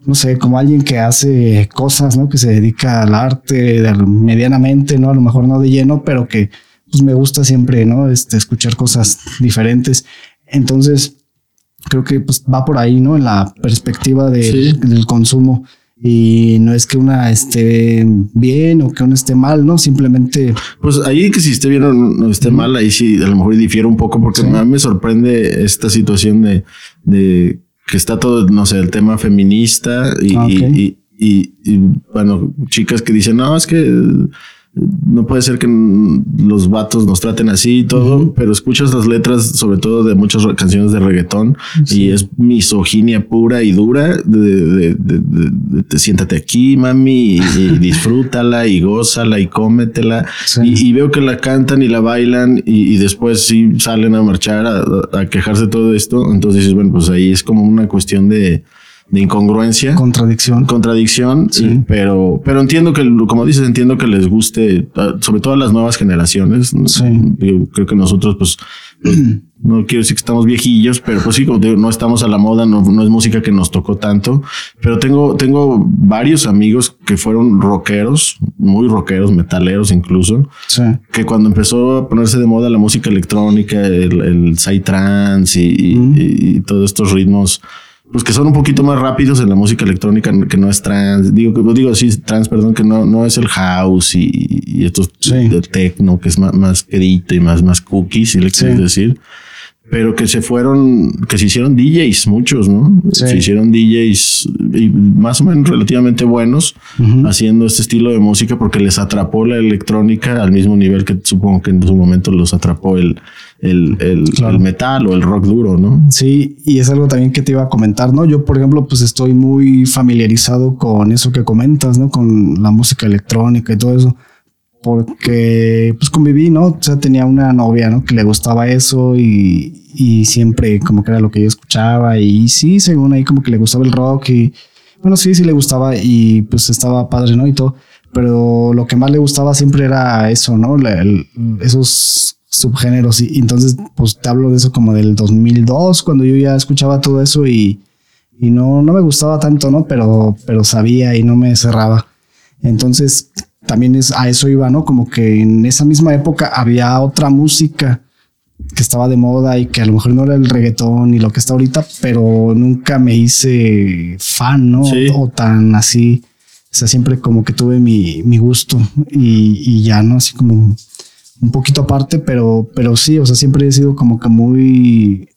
Speaker 1: no sé, como alguien que hace cosas, ¿no? Que se dedica al arte medianamente, ¿no? A lo mejor no de lleno, pero que pues me gusta siempre, ¿no? Este, escuchar cosas diferentes. Entonces, creo que pues va por ahí, ¿no? En la perspectiva
Speaker 2: Sí.
Speaker 1: del consumo. Y no es que una esté bien o que una esté mal, ¿no? Simplemente,
Speaker 2: Pues ahí que si esté bien o no esté mal, ahí sí a lo mejor difiere un poco porque
Speaker 1: Sí.
Speaker 2: a mí me sorprende esta situación de, de que está todo, no sé, el tema feminista y,
Speaker 1: Ah,
Speaker 2: y- y- y, bueno, chicas que dicen, no, es que no puede ser que los vatos nos traten así y todo, pero escuchas las letras, sobre todo de muchas canciones de reggaetón, y es misoginia pura y dura de, de, siéntate aquí, mami, y, disfrútala y gózala y cómetela. Y, veo que la cantan y la bailan y, después sí salen a marchar a, a quejarse de todo esto. Entonces dices, bueno, pues ahí es como una cuestión de de incongruencia.
Speaker 1: Contradicción.
Speaker 2: Contradicción, sí. pero, pero entiendo que, como dices, entiendo que les guste, sobre todo a las nuevas generaciones. Sí. Yo creo que nosotros, pues, no quiero decir que estamos viejillos, pero pues sí, como no estamos a la moda, no, no, es música que nos tocó tanto, pero tengo, tengo varios amigos que fueron rockeros, muy rockeros, metaleros incluso, sí. que cuando empezó a ponerse de moda la música electrónica, el, el psytrance y, y todos estos ritmos pues que son un poquito más rápidos en la música electrónica que no es trans, digo, digo sí, trans, perdón, que no, no es el house y, y estos del techno, que es más, más y más, más cookies, si le quieres decir. Pero que se fueron, que se hicieron DJs, muchos, ¿no? Se hicieron DJs y más o menos relativamente buenos haciendo este estilo de música porque les atrapó la electrónica al mismo nivel que supongo que en su momento los atrapó el, el, el, metal o el rock duro, ¿no?
Speaker 1: Sí, y es algo también que te iba a comentar, ¿no? Yo, por ejemplo, pues estoy muy familiarizado con eso que comentas, ¿no? Con la música electrónica y todo eso porque pues conviví, ¿no? O sea, tenía una novia, ¿no? Que le gustaba eso y, y, siempre como que era lo que yo escuchaba y sí, según ahí como que le gustaba el rock y bueno, sí, sí le gustaba y pues estaba padre, ¿no? Y todo, pero lo que más le gustaba siempre era eso, ¿no? esos subgéneros y, entonces pues te hablo de eso como del 2002 cuando yo ya escuchaba todo eso y, y no, no me gustaba tanto, ¿no? Pero, pero sabía y no me cerraba. Entonces también es a eso iba, ¿no? Como que en esa misma época había otra música que estaba de moda y que a lo mejor no era el reggaetón y lo que está ahorita, pero nunca me hice fan, ¿no? O tan así. O sea, siempre como que tuve mi, mi gusto y, y, ya, ¿no? Así como un poquito aparte, pero, pero sí, o sea, siempre he sido como que muy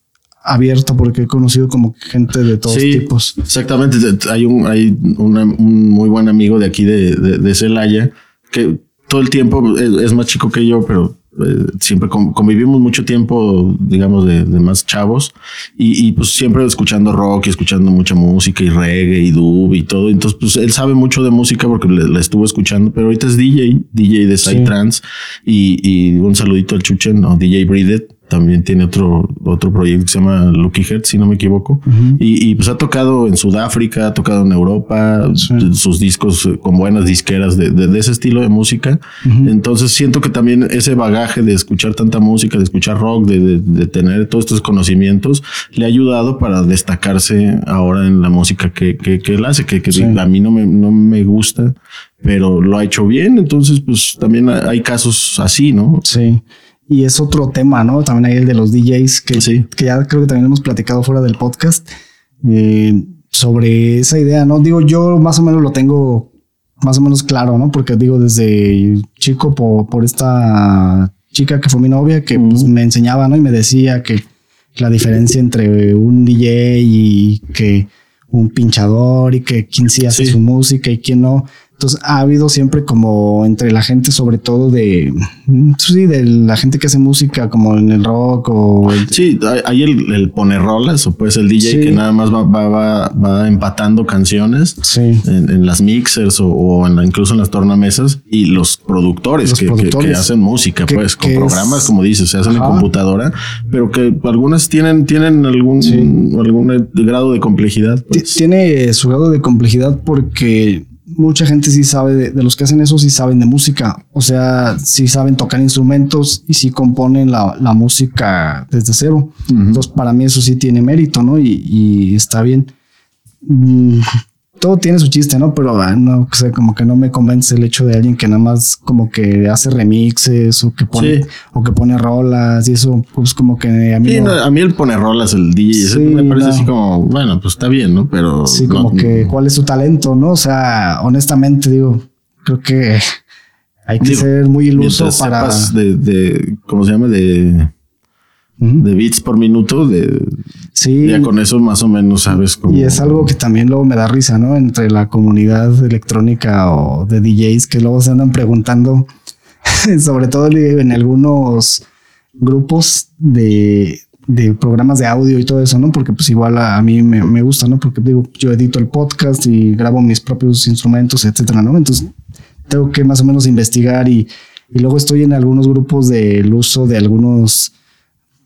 Speaker 1: abierto porque he conocido como gente de todos tipos.
Speaker 2: Exactamente. Hay un, hay un muy buen amigo de aquí de, de, Celaya que todo el tiempo es, más chico que yo, pero eh, siempre convivimos mucho tiempo, digamos, de, más chavos y, pues siempre escuchando rock y escuchando mucha música y reggae y dub y todo. Entonces, pues él sabe mucho de música porque le, estuvo escuchando, pero ahorita es DJ, DJ de Psytrance y, y, un saludito al Chuchen o DJ Breathed también tiene otro, otro proyecto que se llama Lucky Heart, si no me equivoco. y, y, pues ha tocado en Sudáfrica, ha tocado en Europa, sus discos con buenas disqueras de, de, ese estilo de música. Entonces siento que también ese bagaje de escuchar tanta música, de escuchar rock, de, de tener todos estos conocimientos, le ha ayudado para destacarse ahora en la música que, que, que él hace, que, que a mí no me, no me gusta, pero lo ha hecho bien. Entonces, pues también hay casos así, ¿no?
Speaker 1: Sí. Y es otro tema, ¿no? También hay el de los DJs que, sí. que ya creo que también hemos platicado fuera del podcast eh, sobre esa idea, ¿no? Digo, yo más o menos lo tengo más o menos claro, ¿no? Porque digo, desde chico por, por esta chica que fue mi novia que pues, me enseñaba, ¿no? Y me decía que la diferencia entre un DJ y que un pinchador y que quién sí hace su música y quién no. Entonces ha habido siempre como entre la gente, sobre todo de, sí, de la gente que hace música como en el rock o...
Speaker 2: Sí, hay el, el poner rolas o pues el DJ que nada más va, va, va, empatando canciones en, las mixers o, en incluso en las tornamesas y los productores, que, que, hacen música, pues con programas, como dices, se hacen en computadora, pero que algunas tienen, tienen algún, algún grado de complejidad.
Speaker 1: Pues. Tiene su grado de complejidad porque mucha gente sí sabe de, los que hacen eso, sí saben de música. O sea, sí saben tocar instrumentos y sí componen la, música desde cero. Entonces, para mí eso sí tiene mérito, ¿no? Y, y está bien. Mm, todo tiene su chiste, ¿no? Pero ah, no sé, como que no me convence el hecho de alguien que nada más como que hace remixes o que pone o que pone rolas y eso, pues como que
Speaker 2: a mí a mí él pone rolas el DJ, me parece así como, bueno, pues está bien, ¿no? Pero
Speaker 1: sí, como que cuál es su talento, ¿no? O sea, honestamente digo, creo que hay que ser muy iluso para
Speaker 2: de, de, ¿cómo se llama? De de beats por minuto, de
Speaker 1: Sí.
Speaker 2: ya con eso más o menos sabes cómo.
Speaker 1: Y es algo que también luego me da risa, ¿no? Entre la comunidad electrónica o de DJs que luego se andan preguntando, sobre todo en algunos grupos de, de programas de audio y todo eso, ¿no? Porque pues igual a, a mí me, me gusta, ¿no? Porque digo, yo edito el podcast y grabo mis propios instrumentos, etcétera, ¿no? Entonces tengo que más o menos investigar y, y luego estoy en algunos grupos del uso de algunos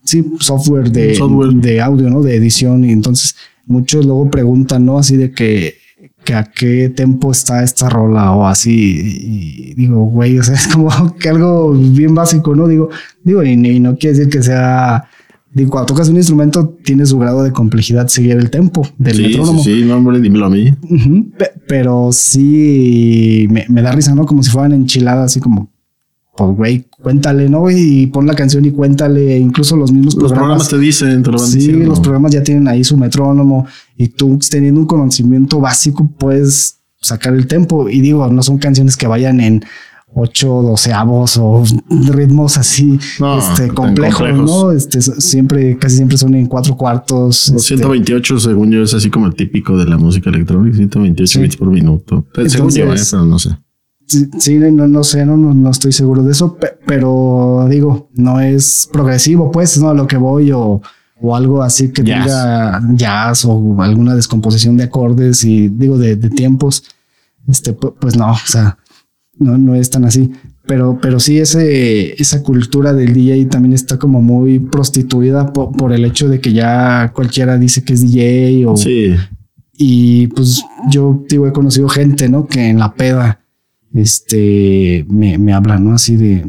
Speaker 1: sí, software de,
Speaker 2: Software.
Speaker 1: de audio, ¿no? De edición. Y entonces muchos luego preguntan, ¿no? Así de que, que a qué tempo está esta rola o así. Y digo, güey, o sea, es como que algo bien básico, ¿no? Digo, digo, y, y no quiere decir que sea. Digo, cuando tocas un instrumento, tiene su grado de complejidad seguir el tempo del
Speaker 2: Sí, sí,
Speaker 1: metrónomo.
Speaker 2: sí, no, hombre, dímelo a mí.
Speaker 1: Pe- Pero sí me, me da risa, ¿no? Como si fueran enchiladas, así como, pues, güey, cuéntale, ¿no? Y pon la canción y cuéntale, incluso los mismos
Speaker 2: Los programas
Speaker 1: programas.
Speaker 2: te dicen, te lo van
Speaker 1: sí,
Speaker 2: diciendo.
Speaker 1: los programas ya tienen ahí su metrónomo y tú teniendo un conocimiento básico puedes sacar el tempo. Y digo, no son canciones que vayan en ocho doceavos o ritmos así
Speaker 2: No,
Speaker 1: este, complejos,
Speaker 2: complejos.
Speaker 1: ¿no? Este, siempre, casi siempre son en cuatro cuartos.
Speaker 2: Los
Speaker 1: este,
Speaker 2: 128, según yo, es así como el típico de la música electrónica, 128
Speaker 1: Sí.
Speaker 2: bits por minuto. Según yo, eh,
Speaker 1: Entonces-
Speaker 2: pero no sé.
Speaker 1: Sí, no, no sé, no, no, no estoy seguro de eso, pe- pero digo, no es progresivo, pues, no a lo que voy o, o algo así que
Speaker 2: Jazz.
Speaker 1: tenga jazz o alguna descomposición de acordes y digo de, de tiempos. Este, pu- pues no, o sea, no, no es tan así. Pero, pero sí, ese, esa cultura del DJ también está como muy prostituida po- por, el hecho de que ya cualquiera dice que es DJ o,
Speaker 2: Sí,
Speaker 1: y pues yo digo, he conocido gente, ¿no? Que en la peda, este, me, me hablan, ¿no? Así de,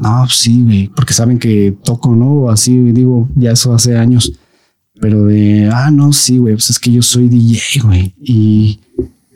Speaker 1: no, pues sí, güey, porque saben que toco, ¿no? Así, digo, ya eso hace años. Pero de, ah, no, sí, güey, pues es que yo soy DJ, güey. Y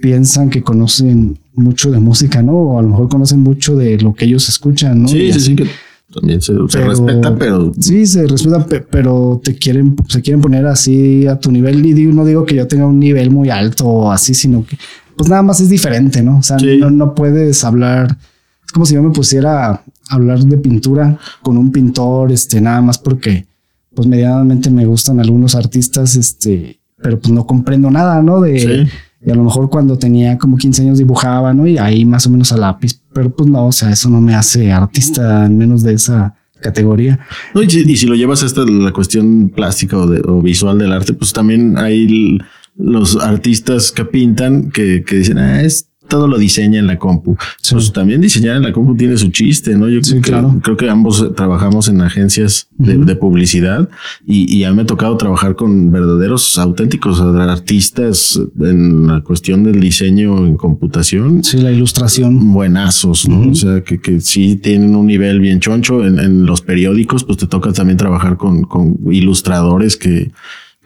Speaker 1: piensan que conocen mucho de música, ¿no? O a lo mejor conocen mucho de lo que ellos escuchan, ¿no?
Speaker 2: sí, sí, sí, que también se, se
Speaker 1: Pero-
Speaker 2: respeta, pero
Speaker 1: Sí, se respeta, pe- pero te quieren, se quieren poner así a tu nivel. Y no digo que yo tenga un nivel muy alto o así, sino que pues nada más es diferente, ¿no? O sea,
Speaker 2: Sí.
Speaker 1: no, no puedes hablar. Es como si yo me pusiera a hablar de pintura con un pintor, este, nada más porque pues medianamente me gustan algunos artistas, este, pero pues no comprendo nada, ¿no? De,
Speaker 2: Sí.
Speaker 1: y a lo mejor cuando tenía como 15 años dibujaba, ¿no? Y ahí más o menos a lápiz, pero pues no, o sea, eso no me hace artista, al menos de esa categoría.
Speaker 2: No, y, si, y si lo llevas a esta la cuestión plástica o, de- o visual del arte, pues también hay los artistas que pintan que, que dicen, ah, es todo lo diseña en la compu.
Speaker 1: Sí.
Speaker 2: Pues también diseñar en la compu tiene su chiste, ¿no? Yo
Speaker 1: Sí,
Speaker 2: creo, que, creo que ambos eh, trabajamos en agencias de, publicidad y, y a mí me ha tocado trabajar con verdaderos auténticos artistas en la cuestión del diseño en computación
Speaker 1: Sí, la ilustración.
Speaker 2: buenazos, ¿no? O sea, que, que sí tienen un nivel bien choncho. En, en los periódicos, pues te toca también trabajar con, con ilustradores que,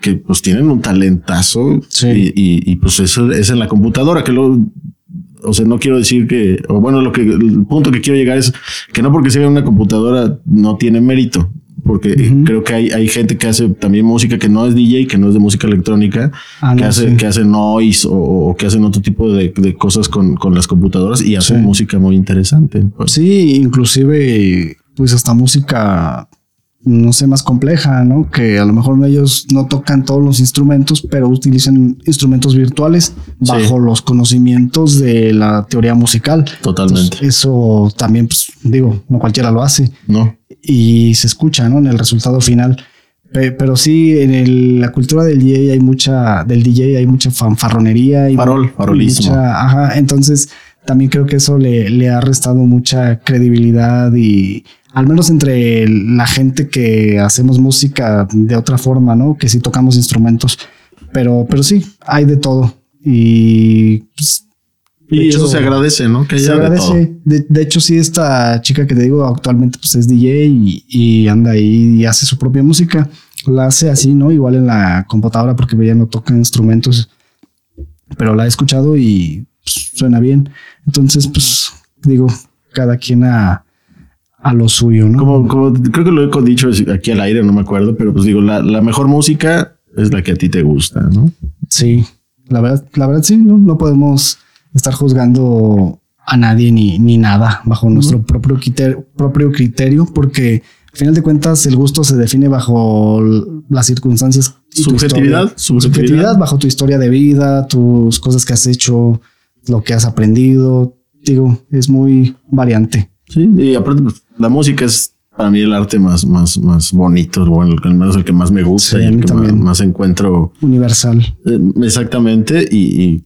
Speaker 2: que pues tienen un talentazo
Speaker 1: Sí.
Speaker 2: y, y, y, pues eso es en la computadora que lo, o sea, no quiero decir que, o bueno, lo que, el punto que quiero llegar es que no porque sea una computadora no tiene mérito. Porque creo que hay, hay gente que hace también música que no es DJ, que no es de música electrónica,
Speaker 1: Ah,
Speaker 2: que,
Speaker 1: no,
Speaker 2: hace,
Speaker 1: sí.
Speaker 2: que hace noise o, o que hacen otro tipo de, de cosas con, con las computadoras y hacen
Speaker 1: Sí.
Speaker 2: música muy interesante. Pues,
Speaker 1: Sí, inclusive, pues hasta música, no sé, más compleja, ¿no? Que a lo mejor ellos no tocan todos los instrumentos, pero utilizan instrumentos virtuales
Speaker 2: Sí.
Speaker 1: bajo los conocimientos de la teoría musical.
Speaker 2: Totalmente.
Speaker 1: Entonces, eso también, pues digo, no cualquiera lo hace
Speaker 2: ¿No?
Speaker 1: y se escucha, ¿no? En el resultado final. Pe- Pero sí, en el- la cultura del DJ hay mucha, del DJ hay mucha fanfarronería y
Speaker 2: Farol, farolismo.
Speaker 1: mucha- ajá, entonces también creo que eso le, le ha restado mucha credibilidad y al menos entre la gente que hacemos música de otra forma, ¿no? Que sí tocamos instrumentos, pero, pero sí, hay de todo y pues,
Speaker 2: Y
Speaker 1: de
Speaker 2: eso
Speaker 1: hecho,
Speaker 2: se agradece, ¿no? Que
Speaker 1: se
Speaker 2: haya de todo.
Speaker 1: agradece. De, de hecho, sí, esta chica que te digo actualmente pues es DJ y, y anda ahí y hace su propia música. La hace así, ¿no? Igual en la computadora porque ella no toca instrumentos, pero la he escuchado y pues, suena bien. Entonces, pues digo, cada quien a, a lo suyo, ¿no?
Speaker 2: Como, como creo que lo he dicho aquí al aire, no me acuerdo, pero pues digo, la, la mejor música es la que a ti te gusta, ¿no?
Speaker 1: Sí, la verdad, la verdad sí, no, no podemos estar juzgando a nadie ni, ni nada bajo nuestro propio criterio, propio criterio, porque al final de cuentas el gusto se define bajo las circunstancias.
Speaker 2: subjetividad,
Speaker 1: subjetividad. bajo tu historia de vida, tus cosas que has hecho, lo que has aprendido. Digo, es muy variante.
Speaker 2: Sí, y aparte pues, la música es para mí el arte más, más, más bonito, bueno, al menos el que más me gusta y el que más, encuentro
Speaker 1: universal.
Speaker 2: Eh, exactamente. Y,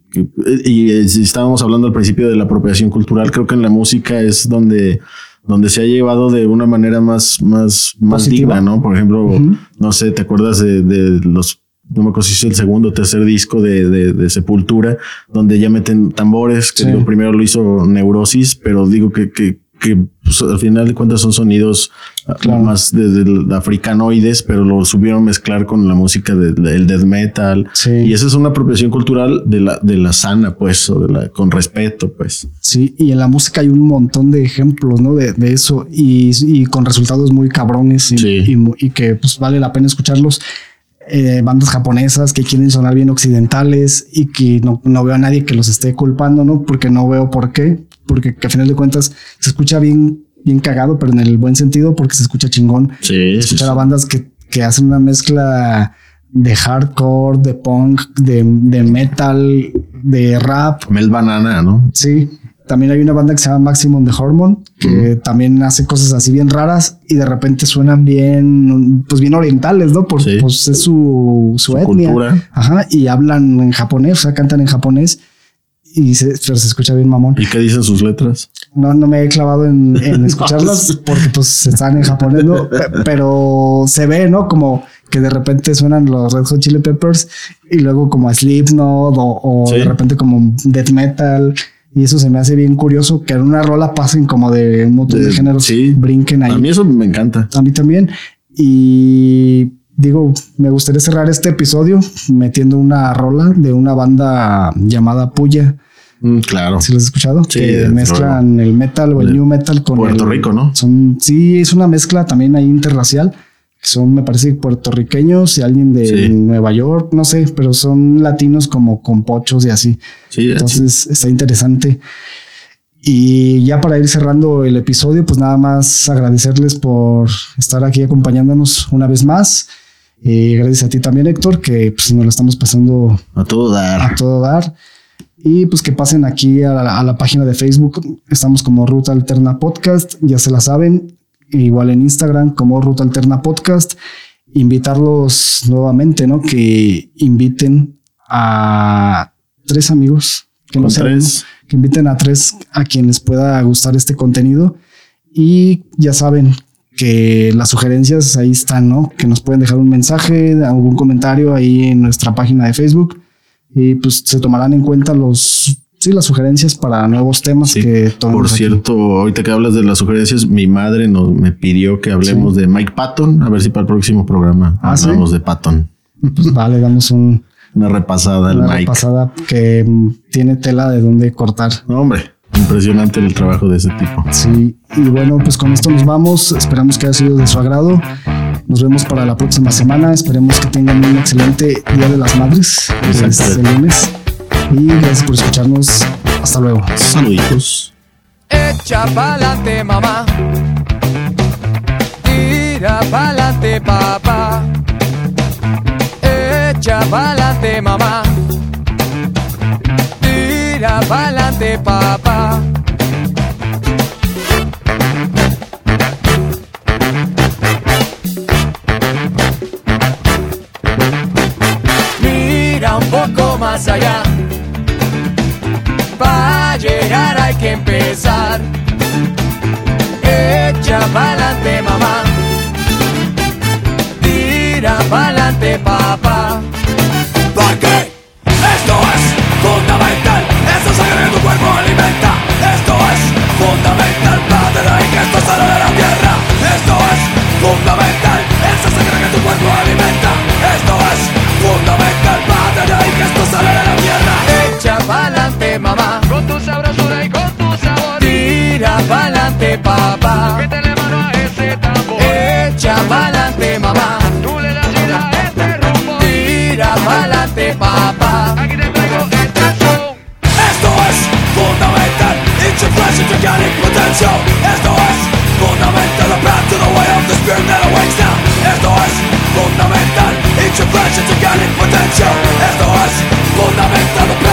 Speaker 2: y, si estábamos hablando al principio de la apropiación cultural, creo que en la música es donde, donde se ha llevado de una manera más, más, más digna, ¿no? Por ejemplo, no sé, ¿te acuerdas de, de los no me acuerdo si es el segundo o tercer disco de, de, Sepultura, donde ya meten tambores, que primero lo hizo Neurosis, pero digo que, que que pues, al final de cuentas son sonidos ah, más de, africanoides, pero lo subieron a mezclar con la música del death metal. Y esa es una apropiación cultural de la, de la sana, pues, o de la, con respeto, pues.
Speaker 1: Sí, y en la música hay un montón de ejemplos, ¿no? De, de eso y, y, con resultados muy cabrones y, y, que pues vale la pena escucharlos. Eh, bandas japonesas que quieren sonar bien occidentales y que no, no veo a nadie que los esté culpando, ¿no? Porque no veo por qué porque a final de cuentas se escucha bien, bien cagado, pero en el buen sentido, porque se escucha chingón.
Speaker 2: Sí.
Speaker 1: Escuchar a bandas que, que hacen una mezcla de hardcore, de punk, de, de, metal, de rap.
Speaker 2: Mel Banana, ¿no?
Speaker 1: Sí. También hay una banda que se llama Maximum the Hormone, que también hace cosas así bien raras y de repente suenan bien, pues bien orientales, ¿no? Por, Pues es su, su, etnia. Ajá. Y hablan en japonés, o sea, cantan en japonés y se, pero se escucha bien mamón.
Speaker 2: ¿Y qué dicen sus letras?
Speaker 1: No, no me he clavado en, escucharlas porque pues están en japonés, ¿no? pero se ve, ¿no? Como que de repente suenan los Red Hot Chili Peppers y luego como Slipknot o, o de repente como death metal. Y eso se me hace bien curioso que en una rola pasen como de un montón de, géneros, sí. brinquen ahí.
Speaker 2: A mí eso me encanta.
Speaker 1: A mí también. Y digo, me gustaría cerrar este episodio metiendo una rola de una banda llamada Puya.
Speaker 2: Mm, claro.
Speaker 1: Si lo has escuchado, sí, que mezclan el metal o el new metal con
Speaker 2: Puerto Rico, ¿no?
Speaker 1: Son, sí, es una mezcla también ahí interracial. Son, me parece, puertorriqueños y alguien de Nueva York, no sé, pero son latinos como con pochos y así.
Speaker 2: Sí,
Speaker 1: Entonces está interesante. Y ya para ir cerrando el episodio, pues nada más agradecerles por estar aquí acompañándonos una vez más. Y gracias a ti también, Héctor, que pues, nos lo estamos pasando
Speaker 2: a todo dar.
Speaker 1: A todo dar. Y pues que pasen aquí a la, página de Facebook. Estamos como Ruta Alterna Podcast, ya se la saben. Igual en Instagram como Ruta Alterna Podcast. Invitarlos nuevamente, ¿no? Que inviten a tres amigos que no sean, que inviten a tres a quienes pueda gustar este contenido. Y ya saben, que las sugerencias ahí están, ¿no? Que nos pueden dejar un mensaje, algún comentario ahí en nuestra página de Facebook y pues se tomarán en cuenta los sí las sugerencias para nuevos temas que
Speaker 2: Por cierto, ahorita que hablas de las sugerencias, mi madre nos me pidió que hablemos de Mike Patton, a ver si para el próximo programa ah, hablamos de Patton.
Speaker 1: Pues vale, damos un
Speaker 2: una repasada al Mike. Una
Speaker 1: repasada que tiene tela de dónde cortar.
Speaker 2: No, hombre. Impresionante el trabajo de ese tipo.
Speaker 1: Sí, y bueno, pues con esto nos vamos. Esperamos que haya sido de su agrado. Nos vemos para la próxima semana. Esperemos que tengan un excelente Día de las Madres. Este lunes. Y gracias por escucharnos. Hasta luego.
Speaker 2: Saluditos.
Speaker 5: Echa pa'lante, mamá. Tira pa'lante, papá. Echa pa'lante, mamá tira pa'lante, papá. Mira un poco más allá. Para llegar hay que empezar. Echa pa'lante, mamá. Tira pa'lante, papá. fundamental Madera y que esto sale de la tierra. Esto es fundamental Esa sangre que tu cuerpo alimenta. Esto es fundamental Madera y que esto sale de la tierra. Echa pa'lante mamá. Con tu sabrosura y con tu sabor. Tira pa'lante papá. Métele mano a ese tambor. Echa pa'lante. Convención es no fundamental